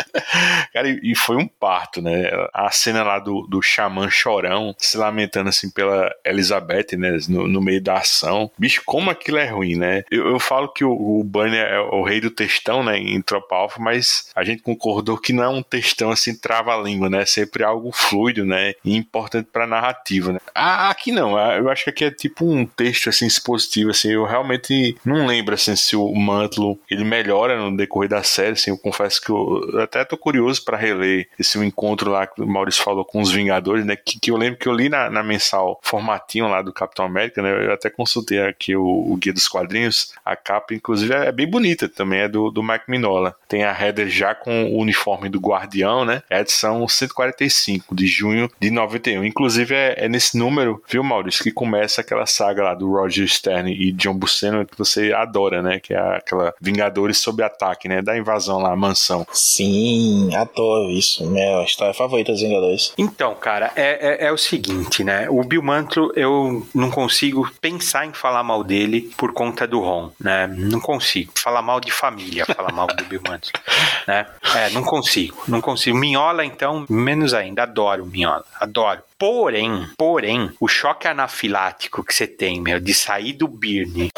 Cara, e, foi um parto, né? A cena lá do, do xamã chorão se lamentando assim pela Elizabeth, né? No, no meio da ação. Bicho, como aquilo é ruim, né? Eu, eu falo que o, o Banner é o rei do textão, né? Em Tropa Alpha, mas a gente concordou que não é um textão assim trava-língua, né? Sempre algo fluido, né? E importante pra narrativa, né? Ah, aqui não. Eu acho que aqui é tipo um texto assim expositivo, assim. Eu realmente não lembro assim se o Mantlo ele melhora no decorrer da série, assim. Eu confesso que eu até tô curioso para reler esse encontro lá que o Maurício falou com os Vingadores, né? Que, que eu lembro que eu li na, na, mensal formatinho lá do Capitão América, né? Eu até consultei aqui o, o Guia dos Quadrinhos. A capa, inclusive, é bem bonita também, é do, do Mike Minola. Tem a header já com o uniforme do Guardião, né? É a edição 145 de junho de 91. Inclusive, é, é nesse número, viu, Maurício, que começa aquela saga lá do Roger Stern e John Buscema que você adora, né? Que é aquela Vingadores sob ataque, né? Da invasão lá mansão. Sim, adoro isso. Minha história favorita dos Vingadores. Então, cara, é, é, é o seguinte, né? O Bill Mantlo, eu não consigo pensar em falar mal dele por conta do Ron, né? Não consigo. Falar mal de família, falar mal do Bill Mantlo, né? É, não consigo, não consigo. Minhola, então, menos ainda. Adoro Minhola, adoro. Porém, porém, o choque anafilático que você tem, meu, de sair do Birne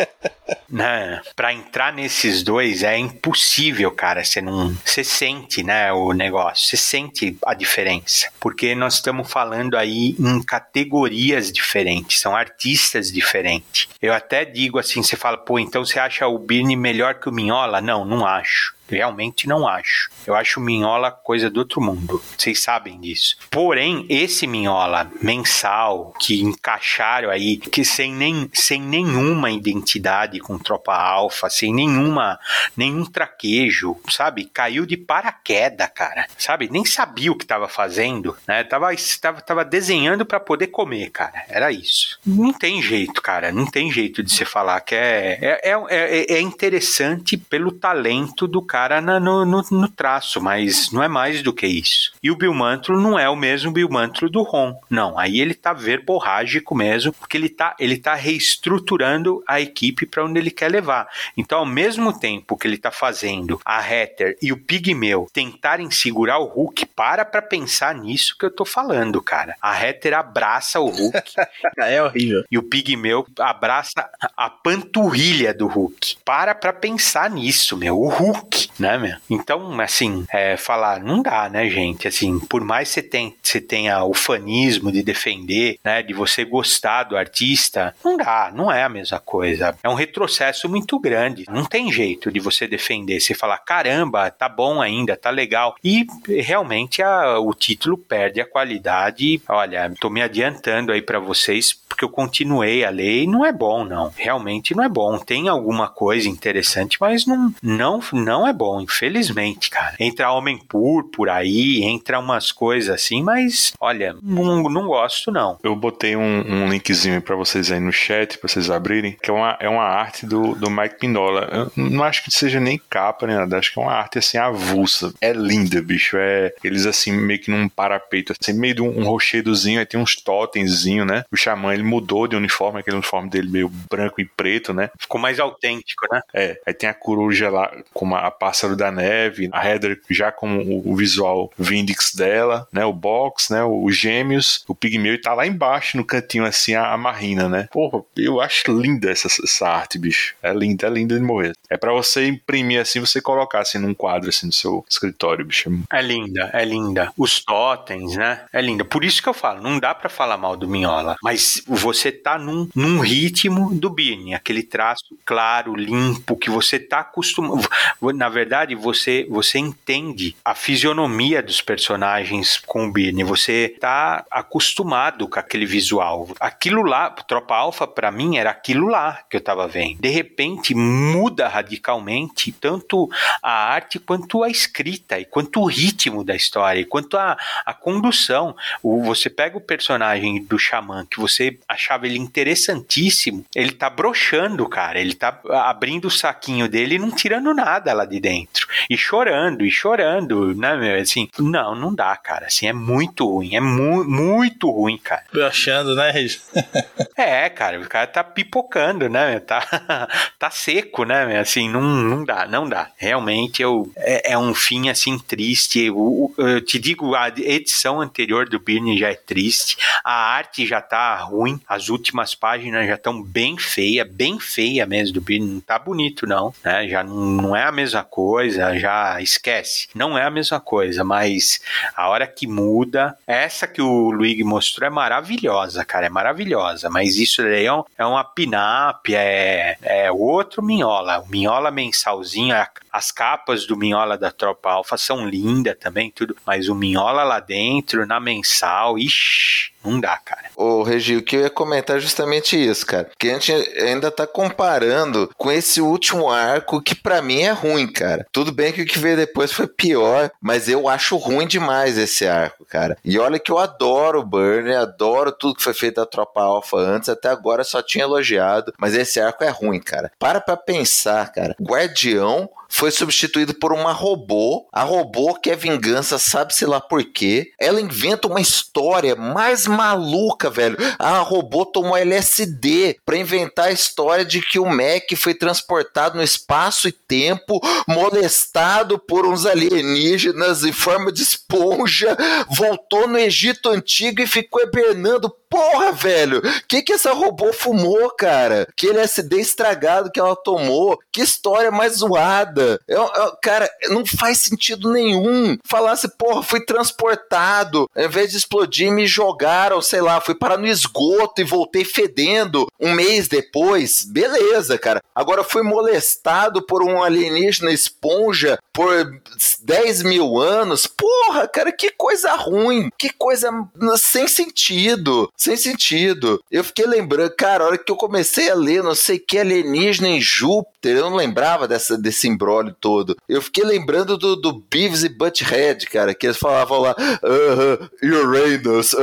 né, para entrar nesses dois é impossível, cara. Você não, você sente, né, o negócio, você sente a diferença, porque nós estamos falando aí em categorias diferentes, são artistas diferentes. Eu até digo assim, você fala, pô, então você acha o Birne melhor que o Minhola? Não, não acho. Realmente não acho. Eu acho Minhola coisa do outro mundo. Vocês sabem disso. Porém, esse Minhola mensal que encaixaram aí, que sem, nem, sem nenhuma identidade com Tropa Alfa, sem nenhuma nenhum traquejo, sabe? Caiu de paraquedas, cara. Sabe? Nem sabia o que estava fazendo, né? Tava, tava, tava desenhando para poder comer, cara. Era isso. Não tem jeito, cara. Não tem jeito de você falar que é, é, é, é interessante pelo talento do cara cara na, no, no, no, traço, mas não é mais do que isso. E o Bill Mantlo não é o mesmo Bill Mantlo do Ron. Não, aí ele tá verborrágico mesmo, porque ele tá, ele tá reestruturando a equipe para onde ele quer levar. Então, ao mesmo tempo que ele tá fazendo a Hatter e o Pigmeu tentarem segurar o Hulk, para pra pensar nisso que eu tô falando, cara. A Hatter abraça o Hulk. é horrível. E o Pigmeu abraça a panturrilha do Hulk. Para pra pensar nisso, meu. O Hulk né, meu? Então, assim, é, falar, não dá, né, gente? Assim, por mais você, tem, você tenha o fanismo de defender, né, de você gostar do artista, não dá, não é a mesma coisa. É um retrocesso muito grande. Não tem jeito de você defender, você falar, caramba, tá bom ainda, tá legal. E realmente a, o título perde a qualidade. Olha, tô me adiantando aí para vocês, porque eu continuei a ler e não é bom, não. Realmente não é bom. Tem alguma coisa interessante, mas não, não, não é bom, infelizmente, cara. Entra Homem Púrpura aí, entra umas coisas assim, mas olha, não, não gosto não. Eu botei um, um linkzinho para vocês aí no chat, pra vocês abrirem, que é uma, é uma arte do, do Mike Pinola. Eu não acho que seja nem capa, nem nada, acho que é uma arte assim avulsa. É linda, bicho. É eles assim, meio que num parapeito, assim, meio de um, um rochedozinho, aí tem uns totemzinho, né? O xamã ele mudou de uniforme, aquele uniforme dele meio branco e preto, né? Ficou mais autêntico, né? É. Aí tem a coruja lá com uma, a Pássaro da Neve, a Heather já com o, o visual Vindix dela, né? O Box, né? Os Gêmeos, o Pigmeu e tá lá embaixo no cantinho assim a, a Marina, né? Porra, eu acho linda essa, essa arte, bicho. É linda, é linda de morrer. É para você imprimir assim, você colocar assim num quadro assim no seu escritório, bicho. É linda, é linda. Os totens, né? É linda. Por isso que eu falo, não dá para falar mal do Minhola, mas você tá num, num ritmo do Birne, aquele traço claro, limpo, que você tá acostumado. Na verdade, você, você entende a fisionomia dos personagens com o Birne. Você tá acostumado com aquele visual. Aquilo lá, Tropa Alpha, para mim, era aquilo lá que eu tava vendo. De repente, muda radicalmente tanto a arte quanto a escrita, e quanto o ritmo da história, e quanto a, a condução. O, você pega o personagem do Xamã, que você achava ele interessantíssimo, ele tá broxando, cara. Ele tá abrindo o saquinho dele e não tirando nada lá de dentro dentro. E chorando, e chorando, né, meu? Assim, não, não dá, cara. Assim, é muito ruim. É mu muito ruim, cara. Achando, né, Regis? é, cara, o cara tá pipocando, né? Tá, tá seco, né? Assim, não, não dá, não dá. Realmente eu, é, é um fim, assim, triste. Eu, eu, te digo, a edição anterior do Birne já é triste. A arte já tá ruim. As últimas páginas já estão bem feia, bem feia mesmo do Birne. Não tá bonito, não. Né? Já não, não é a mesma coisa já esquece. Não é a mesma coisa, mas a hora que muda, essa que o Luigi mostrou é maravilhosa, cara, é maravilhosa. Mas isso daí é, um, é uma pin-up, é, é outro Minhola. O Minhola mensalzinho, as capas do Minhola da Tropa Alfa são lindas também, tudo. Mas o Minhola lá dentro, na mensal, ixi Não dá, cara. Ô, Regi, o que eu ia comentar é justamente isso, cara. Que a gente ainda tá comparando com esse último arco que para mim é ruim, cara. Tudo bem que o que veio depois foi pior, mas eu acho ruim demais esse arco, cara. E olha que eu adoro o Burner, adoro tudo que foi feito da Tropa Alpha antes, até agora só tinha elogiado, mas esse arco é ruim, cara. Para pra pensar, cara. Guardião foi substituído por uma robô. A robô quer vingança, sabe-se lá por quê. Ela inventa uma história mais maluca, velho. A robô tomou LSD para inventar a história de que o Mac foi transportado no espaço e tempo, molestado por uns alienígenas em forma de esponja, voltou no Egito Antigo e ficou hibernando Porra, velho, que que essa robô fumou, cara? Que LSD estragado que ela tomou? Que história mais zoada? Eu, eu, cara, não faz sentido nenhum. Falasse, porra, fui transportado, ao invés de explodir, me jogaram, sei lá, fui parar no esgoto e voltei fedendo um mês depois. Beleza, cara. Agora fui molestado por um alienígena esponja por 10 mil anos. Porra, cara, que coisa ruim. Que coisa sem sentido sem sentido. Eu fiquei lembrando, cara, a hora que eu comecei a ler, não sei que alienígena em Júpiter, eu não lembrava dessa, desse embrólio todo. Eu fiquei lembrando do, do Beavis e Butthead, cara, que eles falavam lá, uh -huh, Uranus,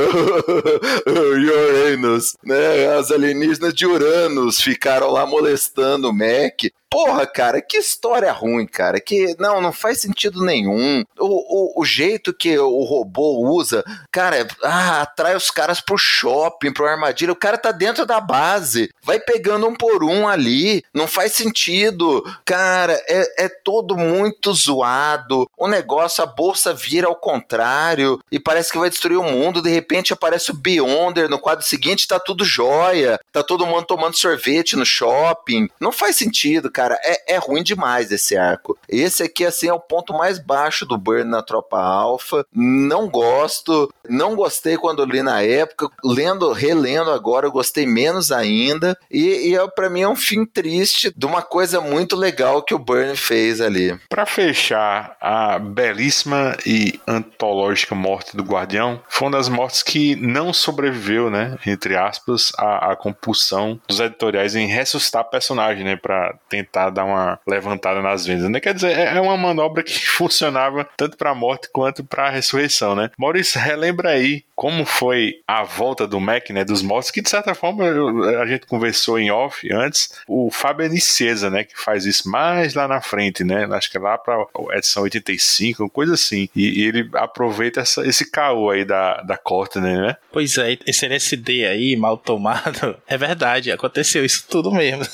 Uranus, né? As alienígenas de Uranus ficaram lá molestando o Mac. Porra, cara, que história ruim, cara. Que não, não faz sentido nenhum. O, o, o jeito que o robô usa, cara, ah, atrai os caras pro shopping, pro armadilha. O cara tá dentro da base, vai pegando um por um ali. Não faz sentido. Cara, é, é todo muito zoado. O negócio, a bolsa vira ao contrário e parece que vai destruir o mundo. De repente aparece o Beyonder no quadro seguinte, tá tudo jóia. Tá todo mundo tomando sorvete no shopping. Não faz sentido, cara, é, é ruim demais esse arco. Esse aqui, assim, é o ponto mais baixo do Burn na Tropa Alpha. Não gosto, não gostei quando li na época. Lendo, relendo agora, eu gostei menos ainda. E, e é, para mim é um fim triste de uma coisa muito legal que o Burn fez ali. Para fechar, a belíssima e antológica morte do Guardião foi uma das mortes que não sobreviveu, né? Entre aspas, à, à compulsão dos editoriais em ressuscitar personagem, né? Pra tentar dar uma levantada nas vendas, né? Quer dizer, é, é uma manobra que funcionava tanto para a morte quanto para a ressurreição, né? Maurício, relembra aí como foi a volta do Mac, né, dos mortos, que de certa forma a gente conversou em off antes, o Fábio Né, que faz isso mais lá na frente, né, acho que é lá para edição 85, coisa assim, e, e ele aproveita essa, esse caô aí da, da Courtney, né? Pois é, esse LSD aí, mal tomado, é verdade, aconteceu isso tudo mesmo.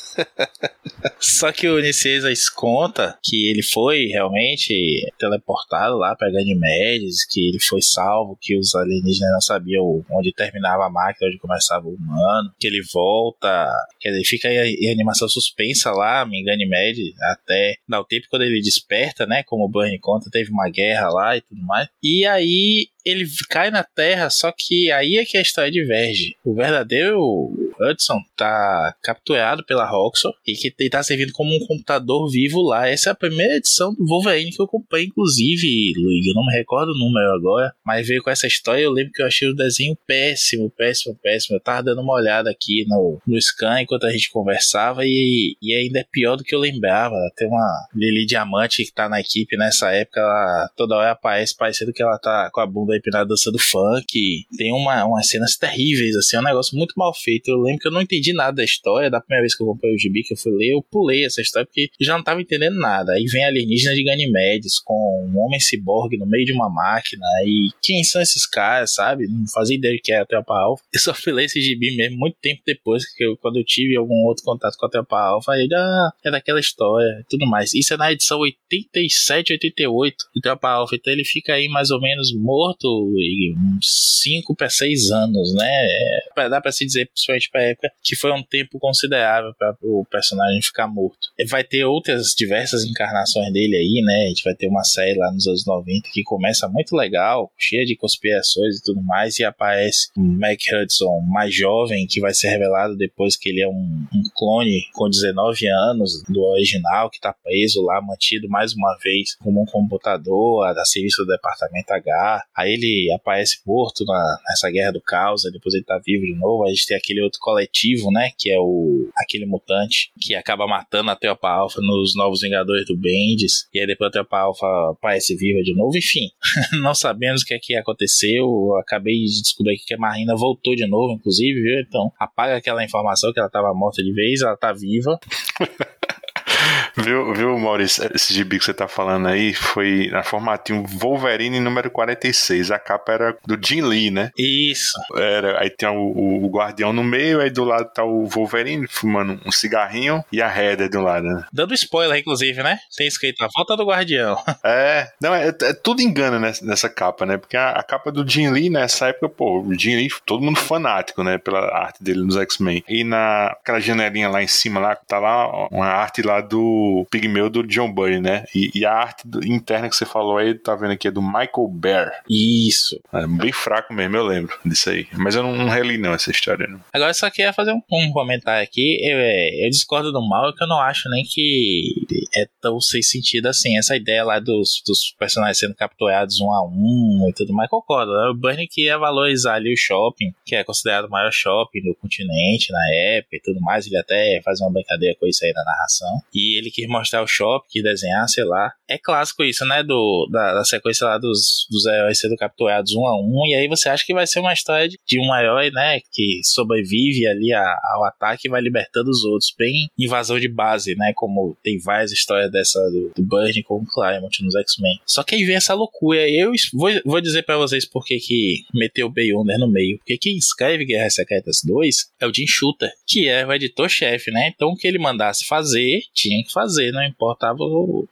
Só que o Nicesas conta que ele foi realmente teleportado lá para Ganymedes, que ele foi salvo, que os alienígenas não sabiam onde terminava a máquina, onde começava o humano, que ele volta, quer dizer, fica em animação suspensa lá, em Ganymedes, até dar o tempo quando ele desperta, né, como o Burnie conta, teve uma guerra lá e tudo mais. E aí ele cai na Terra, só que aí é que a história diverge. O verdadeiro Hudson tá capturado pela Roxxon e que está servindo como um computador vivo lá. Essa é a primeira edição do Wolverine que eu comprei, inclusive, Luigi. Eu não me recordo o número agora, mas veio com essa história. Eu lembro que eu achei o desenho péssimo, péssimo, péssimo. Eu tava dando uma olhada aqui no, no scan enquanto a gente conversava e, e ainda é pior do que eu lembrava. Tem uma Lili Diamante que tá na equipe nessa época, ela toda hora aparece parecendo que ela tá com a bunda empinada dançando funk. Tem uma, umas cenas terríveis, assim, é um negócio muito mal feito. Eu lembro que eu não entendi nada da história. Da primeira vez que eu comprei o gibi, que eu fui ler, eu pulei essa história porque já não tava entendendo nada. Aí vem alienígena de Ganymedes com um homem ciborgue no meio de uma máquina. E quem são esses caras, sabe? Não fazia ideia que era a Tropa Alpha. Eu só fui ler esse gibi mesmo muito tempo depois, que eu, quando eu tive algum outro contato com a Tropa Alpha, aí já é daquela história e tudo mais. Isso é na edição 87, 88 de Tropa Alpha. Então ele fica aí mais ou menos morto uns 5 para 6 anos, né? É, dá para se dizer, principalmente pra época, que foi um tempo considerável para o personagem ficar morto. Vai ter outras diversas encarnações dele aí, né? A gente vai ter uma série lá nos anos 90 que começa muito legal, cheia de conspirações e tudo mais, e aparece um Mac Hudson mais jovem, que vai ser revelado depois que ele é um, um clone com 19 anos do original, que tá preso lá, mantido mais uma vez como um computador a, serviço do departamento H. Aí ele aparece morto na, nessa guerra do caos, depois ele tá vivo de novo. A gente tem aquele outro coletivo, né? Que é o aquele mutante que acaba matando a Teopa Alpha nos Novos Vingadores do Bendis. E aí depois a Teopa Alpha aparece viva de novo. Enfim, não sabemos o que é que aconteceu. Eu acabei de descobrir que a Marina voltou de novo, inclusive, viu? Então apaga aquela informação que ela tava morta de vez, ela tá viva. Viu, viu, Maurício? Esse gibi que você tá falando aí foi na formatinho Wolverine número 46. A capa era do Jim Lee, né? Isso. Era, aí tem o, o, Guardião no meio, aí do lado tá o Wolverine fumando um cigarrinho e a Heather do lado, né? Dando spoiler, inclusive, né? Tem escrito a volta do Guardião. É, não, é, é tudo engana nessa, nessa, capa, né? Porque a, a, capa do Jim Lee nessa época, pô, o Jim Lee, todo mundo fanático, né? Pela arte dele nos X-Men. E na aquela janelinha lá em cima, lá, tá lá uma arte lá do Pigmeu do John Byrne, né? E, e a arte do, interna que você falou aí, tá vendo aqui, é do Michael Bear. Isso. É bem fraco mesmo, eu lembro disso aí. Mas eu não, não reli não essa história, não. Agora eu só queria fazer um, um comentário aqui. Eu, é, eu discordo do mal, que eu não acho nem que é tão sem sentido assim. Essa ideia lá dos, dos personagens sendo capturados um a um e tudo mais, concordo. Né? O Burnie queria valorizar ali o shopping, que é considerado o maior shopping do continente na época e tudo mais. Ele até faz uma brincadeira com isso aí na narração. E ele quis mostrar o shopping, desenhar, sei lá. É clássico isso, né? Do, da, da, sequência lá dos, dos heróis sendo capturados um a um. E aí você acha que vai ser uma história de, de um herói, né? Que sobrevive ali a, ao ataque e vai libertando os outros. Bem invasão de base, né? Como tem várias histórias dessa do, do Burn com o Claremont nos X-Men. Só que aí vem essa loucura. Eu vou, vou dizer para vocês por que que meteu o Beyonder no meio. Porque quem escreve Guerras Secretas 2 é o Jim Shooter, que é o editor-chefe, né? Então o que ele mandasse fazer, tinha que fazer, não importava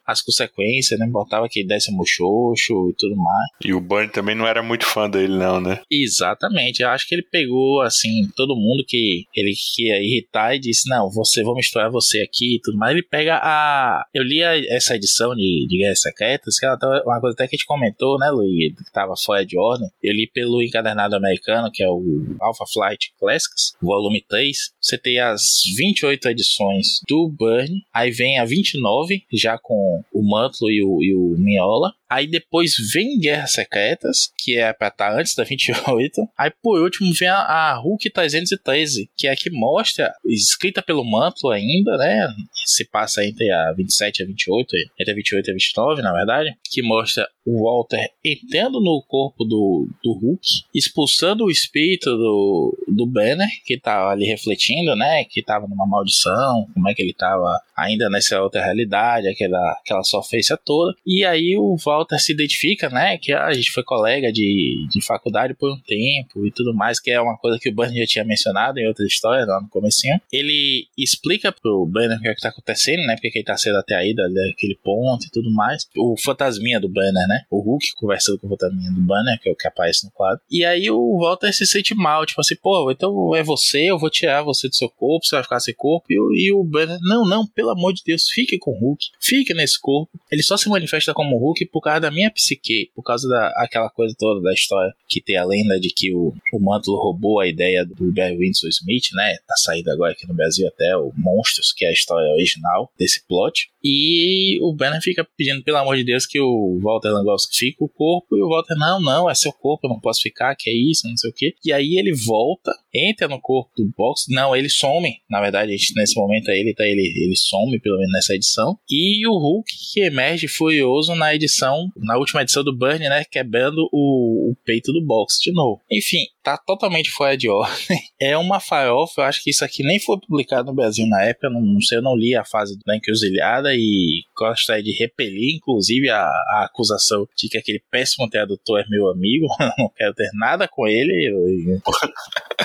as consequências, não importava que desse muxoxo e tudo mais. E o Burn também não era muito fã dele, não, né? Exatamente. Eu acho que ele pegou, assim, todo mundo que ele queria irritar e disse: Não, você, vou misturar você aqui e tudo mais. Ele pega a. Eu li a, essa edição de, de Guerras Secretas, que ela tava, uma coisa até que a gente comentou, né, Luiz? Que tava fora de ordem. Eu li pelo encadernado americano, que é o Alpha Flight Classics, volume 3. Você tem as 28 edições do Burn, aí vem a 29, já com o Mantlo e o, e o Miola. Aí depois vem Guerras Secretas, que é pra estar tá antes da 28. Aí por último vem a, a Hulk 313, que é a que mostra, escrita pelo Mantlo ainda, né? Se passa entre a 27 e a 28, entre a 28 e a 29, na verdade, que mostra o Walter entrando no corpo do, do Hulk, expulsando o espírito do, do Banner, que tava ali refletindo, né? Que tava numa maldição, como é que ele tava ainda nessa outra realidade, aquela, aquela sofrência toda. E aí o Walter se identifica, né? Que a gente foi colega de, de faculdade por um tempo e tudo mais, que é uma coisa que o Banner já tinha mencionado em outra história lá no comecinho. Ele explica pro Banner o que é que tá acontecendo, né? Porque ele tá sendo até aí daquele ponto e tudo mais. O fantasminha do Banner, né? O Hulk conversando com o fantasminha do Banner, que é o que aparece no quadro. E aí o Walter se sente mal, tipo assim, pô, então é você, eu vou tirar você do seu corpo, você vai ficar sem corpo. E, e o Banner, não, não, pelo amor de Deus, fique com o Hulk, fique nesse corpo. Ele só se manifesta como Hulk por causa da minha psique, por causa daquela coisa toda da história que tem a lenda de que o, o Mantle roubou a ideia do Barry Windsor Smith, né? Tá saído agora aqui no Brasil até o Monstros, que é a história original desse plot. E o Banner fica pedindo, pelo amor de Deus, que o Walter Langowski fique o corpo. E o Walter, não, não, é seu corpo, eu não posso ficar, que é isso, não sei o que. E aí ele volta, entra no corpo do Box. Não, ele some. Na verdade, gente, nesse momento aí, ele, tá, ele, ele some, pelo menos nessa edição. E o Hulk que emerge furioso na edição, na última edição do Burn, né? Quebrando o, o peito do Box de novo. Enfim, tá totalmente fora de ordem. É uma farofa, eu acho que isso aqui nem foi publicado no Brasil na época, não, não sei, eu não li a fase da encruzilhada e gostaria de repelir, inclusive, a, a, acusação de que aquele péssimo tradutor é meu amigo, não quero ter nada com ele. Eu...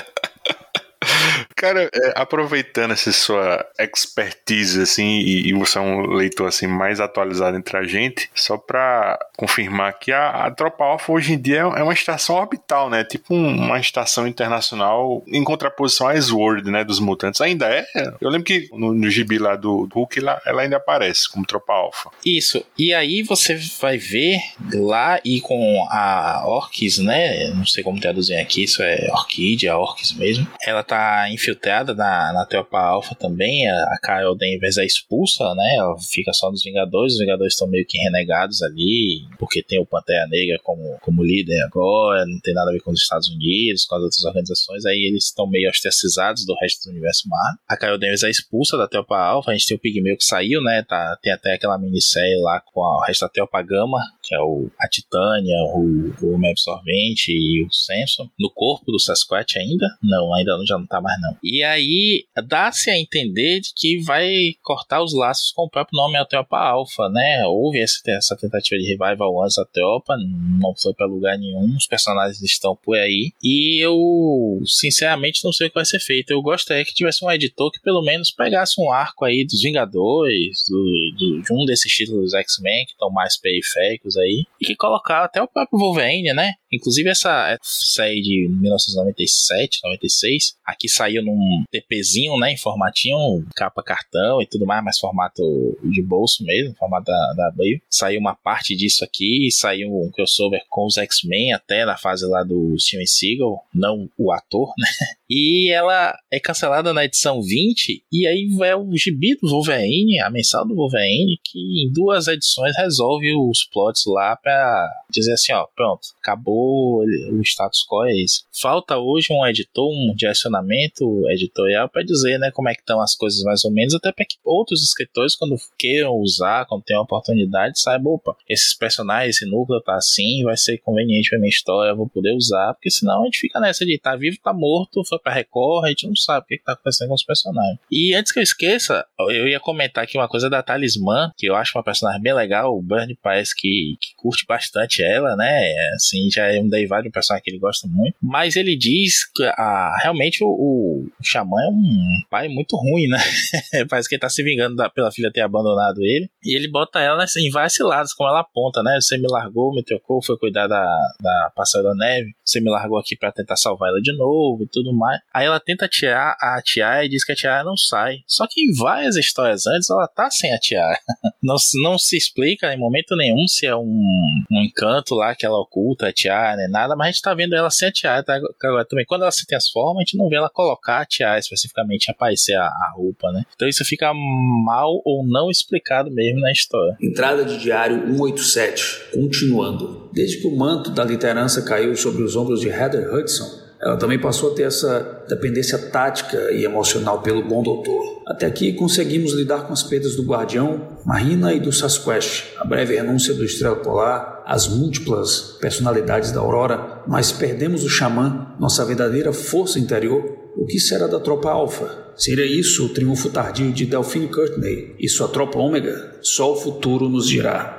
Cara, é, aproveitando essa sua expertise, assim, e, e, você é um leitor, assim, mais atualizado entre a gente, só pra confirmar que a, a Tropa Alpha hoje em dia é uma estação orbital, né? Tipo um, uma estação internacional em contraposição à Sword, né? Dos mutantes. Ainda é? Eu lembro que no, no gibi lá do Hulk, ela, ela ainda aparece como Tropa Alpha. Isso. E aí você vai ver lá e com a Orcs, né? Não sei como traduzir aqui, isso é Orquídea, Orcs mesmo. Ela tá infiltrada na, na Tropa Alpha também. A, a Carol Danvers é expulsa, né? Ela fica só nos Vingadores. Os Vingadores estão meio que renegados ali, porque tem o Pantera Negra como, como líder agora, não tem nada a ver com os Estados Unidos, com as outras organizações. Aí eles estão meio ostracizados do resto do universo Marvel. A Carol Danvers é expulsa da Tropa Alpha. A gente tem o Pigmeu que saiu, né? Tá, tem até aquela minissérie lá com a, o resto da Tropa Gama, que é o, a Titânia, o, o Homem Absorvente e o Samson. No corpo do Sasquatch ainda? Não, ainda já não tá mais não. E aí dá-se a entender de que vai cortar os laços com o próprio nome Ateopa Alpha, né? Houve essa, essa tentativa de revival antes da Ateopa, não foi para lugar nenhum, os personagens estão por aí. E eu, sinceramente, não sei o que vai ser feito. Eu gostaria que tivesse um editor que pelo menos pegasse um arco aí dos Vingadores, do, do de um desses títulos X-Men que estão mais periféricos aí, e que colocar até o próprio Wolverine, né? Inclusive essa série de 1997, 96, aqui saiu num TPzinho, né, em formatinho, capa cartão e tudo mais, mas formato de bolso mesmo, formato da, da Abril. Saiu uma parte disso aqui, saiu um crossover com os X-Men até na fase lá do Steven Seagal, não o ator, né? E ela é cancelada na edição 20, e aí é o gibi do Wolverine, a mensal do Wolverine, que em duas edições resolve os plots lá pra dizer assim, ó, pronto, acabou o status quo é esse. Falta hoje um editor, um direcionamento editorial para dizer, né, como é que estão as coisas mais ou menos, até para que outros escritores, quando queiram usar, quando tenham oportunidade, saibam, opa, esses personagens, esse núcleo tá assim, vai ser conveniente pra minha história, vou poder usar, porque senão a gente fica nessa de tá vivo, tá morto, foi pra Record, a gente não sabe o que, que tá acontecendo com os personagens. E antes que eu esqueça, eu ia comentar aqui uma coisa da Talismã, que eu acho uma personagem bem legal, o Bernie parece que, que curte bastante ela, né, assim, já é um derivado de um personagem que ele gosta muito, mas ele diz que ah, realmente o, o, o Xamã é um pai muito ruim, né, parece que ele tá se vingando da, pela filha ter abandonado ele, e ele bota ela assim, em vários lados, como ela aponta, né, você me largou, me trocou, foi cuidar da, da Passada Neve, você me largou aqui para tentar salvar ela de novo e tudo mais, aí ela tenta tirar a tiara e diz que a tiara não sai, só que em várias histórias antes ela tá sem a tiara, não, não se explica em momento nenhum se é um, um encanto lá que ela oculta a tiara, nem nada, mas a gente tá vendo ela sem a tiara, tá? Agora também, quando ela se transforma, a gente não vê ela colocar a tiara especificamente, aparecer a, a roupa, né? Então isso fica mal ou não explicado mesmo na história. Entrada de diário 187, continuando. Desde que o manto da liderança caiu sobre os ombros de Heather Hudson, ela também passou a ter essa dependência tática e emocional pelo bom doutor. Até aqui conseguimos lidar com as perdas do Guardião, Marina e do Sasquatch, a breve renúncia do Estrela Polar, as múltiplas personalidades da Aurora, mas perdemos o Xamã, nossa verdadeira força interior. O que será da tropa Alpha? Seria isso o triunfo tardio de Delphine Courtney e sua tropa Ômega? Só o futuro nos dirá.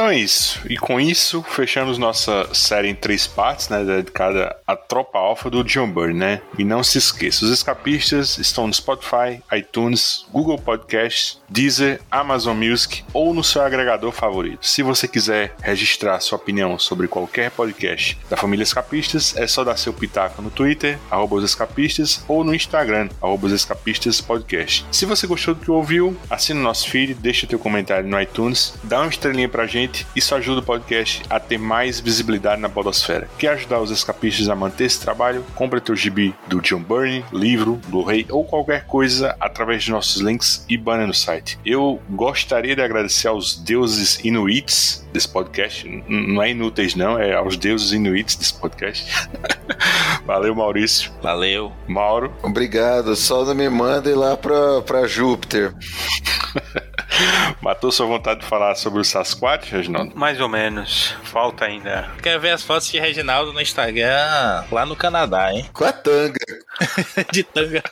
Então é isso. E com isso, fechamos nossa série em três partes, né? Dedicada à tropa alfa do John Byrne, né? E não se esqueça, os escapistas estão no Spotify, iTunes, Google Podcasts, Deezer, Amazon Music ou no seu agregador favorito. Se você quiser registrar sua opinião sobre qualquer podcast da família Escapistas, é só dar seu pitaco no Twitter, arroba os escapistas, ou no Instagram, arroba os escapistas podcast. Se você gostou do que ouviu, assina o nosso feed, deixa teu comentário no iTunes, dá uma estrelinha pra gente, isso ajuda o podcast a ter mais visibilidade na podosfera. Quer ajudar os escapistas a manter esse trabalho? Compra teu gibi do John Byrne, livro, Blu-ray ou qualquer coisa através de nossos links e banner no site. Eu gostaria de agradecer aos deuses inuits desse podcast, não é inúteis não, é aos deuses inuits desse podcast. Valeu, Maurício. Valeu. Mauro. Obrigado, só não me mandem lá pra, pra Júpiter. Matou sua vontade de falar sobre o Sasquatch, Reginaldo? Mais ou menos. Falta ainda. Quero ver as fotos de Reginaldo no Instagram lá no Canadá, hein? Com a tanga. de tanga.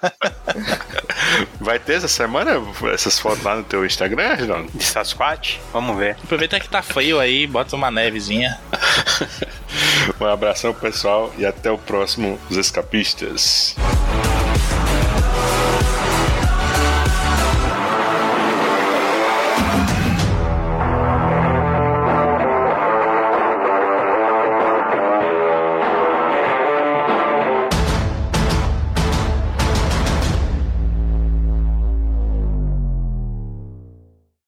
Vai ter essa semana essas fotos lá no teu Instagram, Reginaldo? De Sasquatch? Vamos ver. Aproveita que tá frio aí, bota uma nevezinha. um abração pessoal e até o próximo Os Escapistas.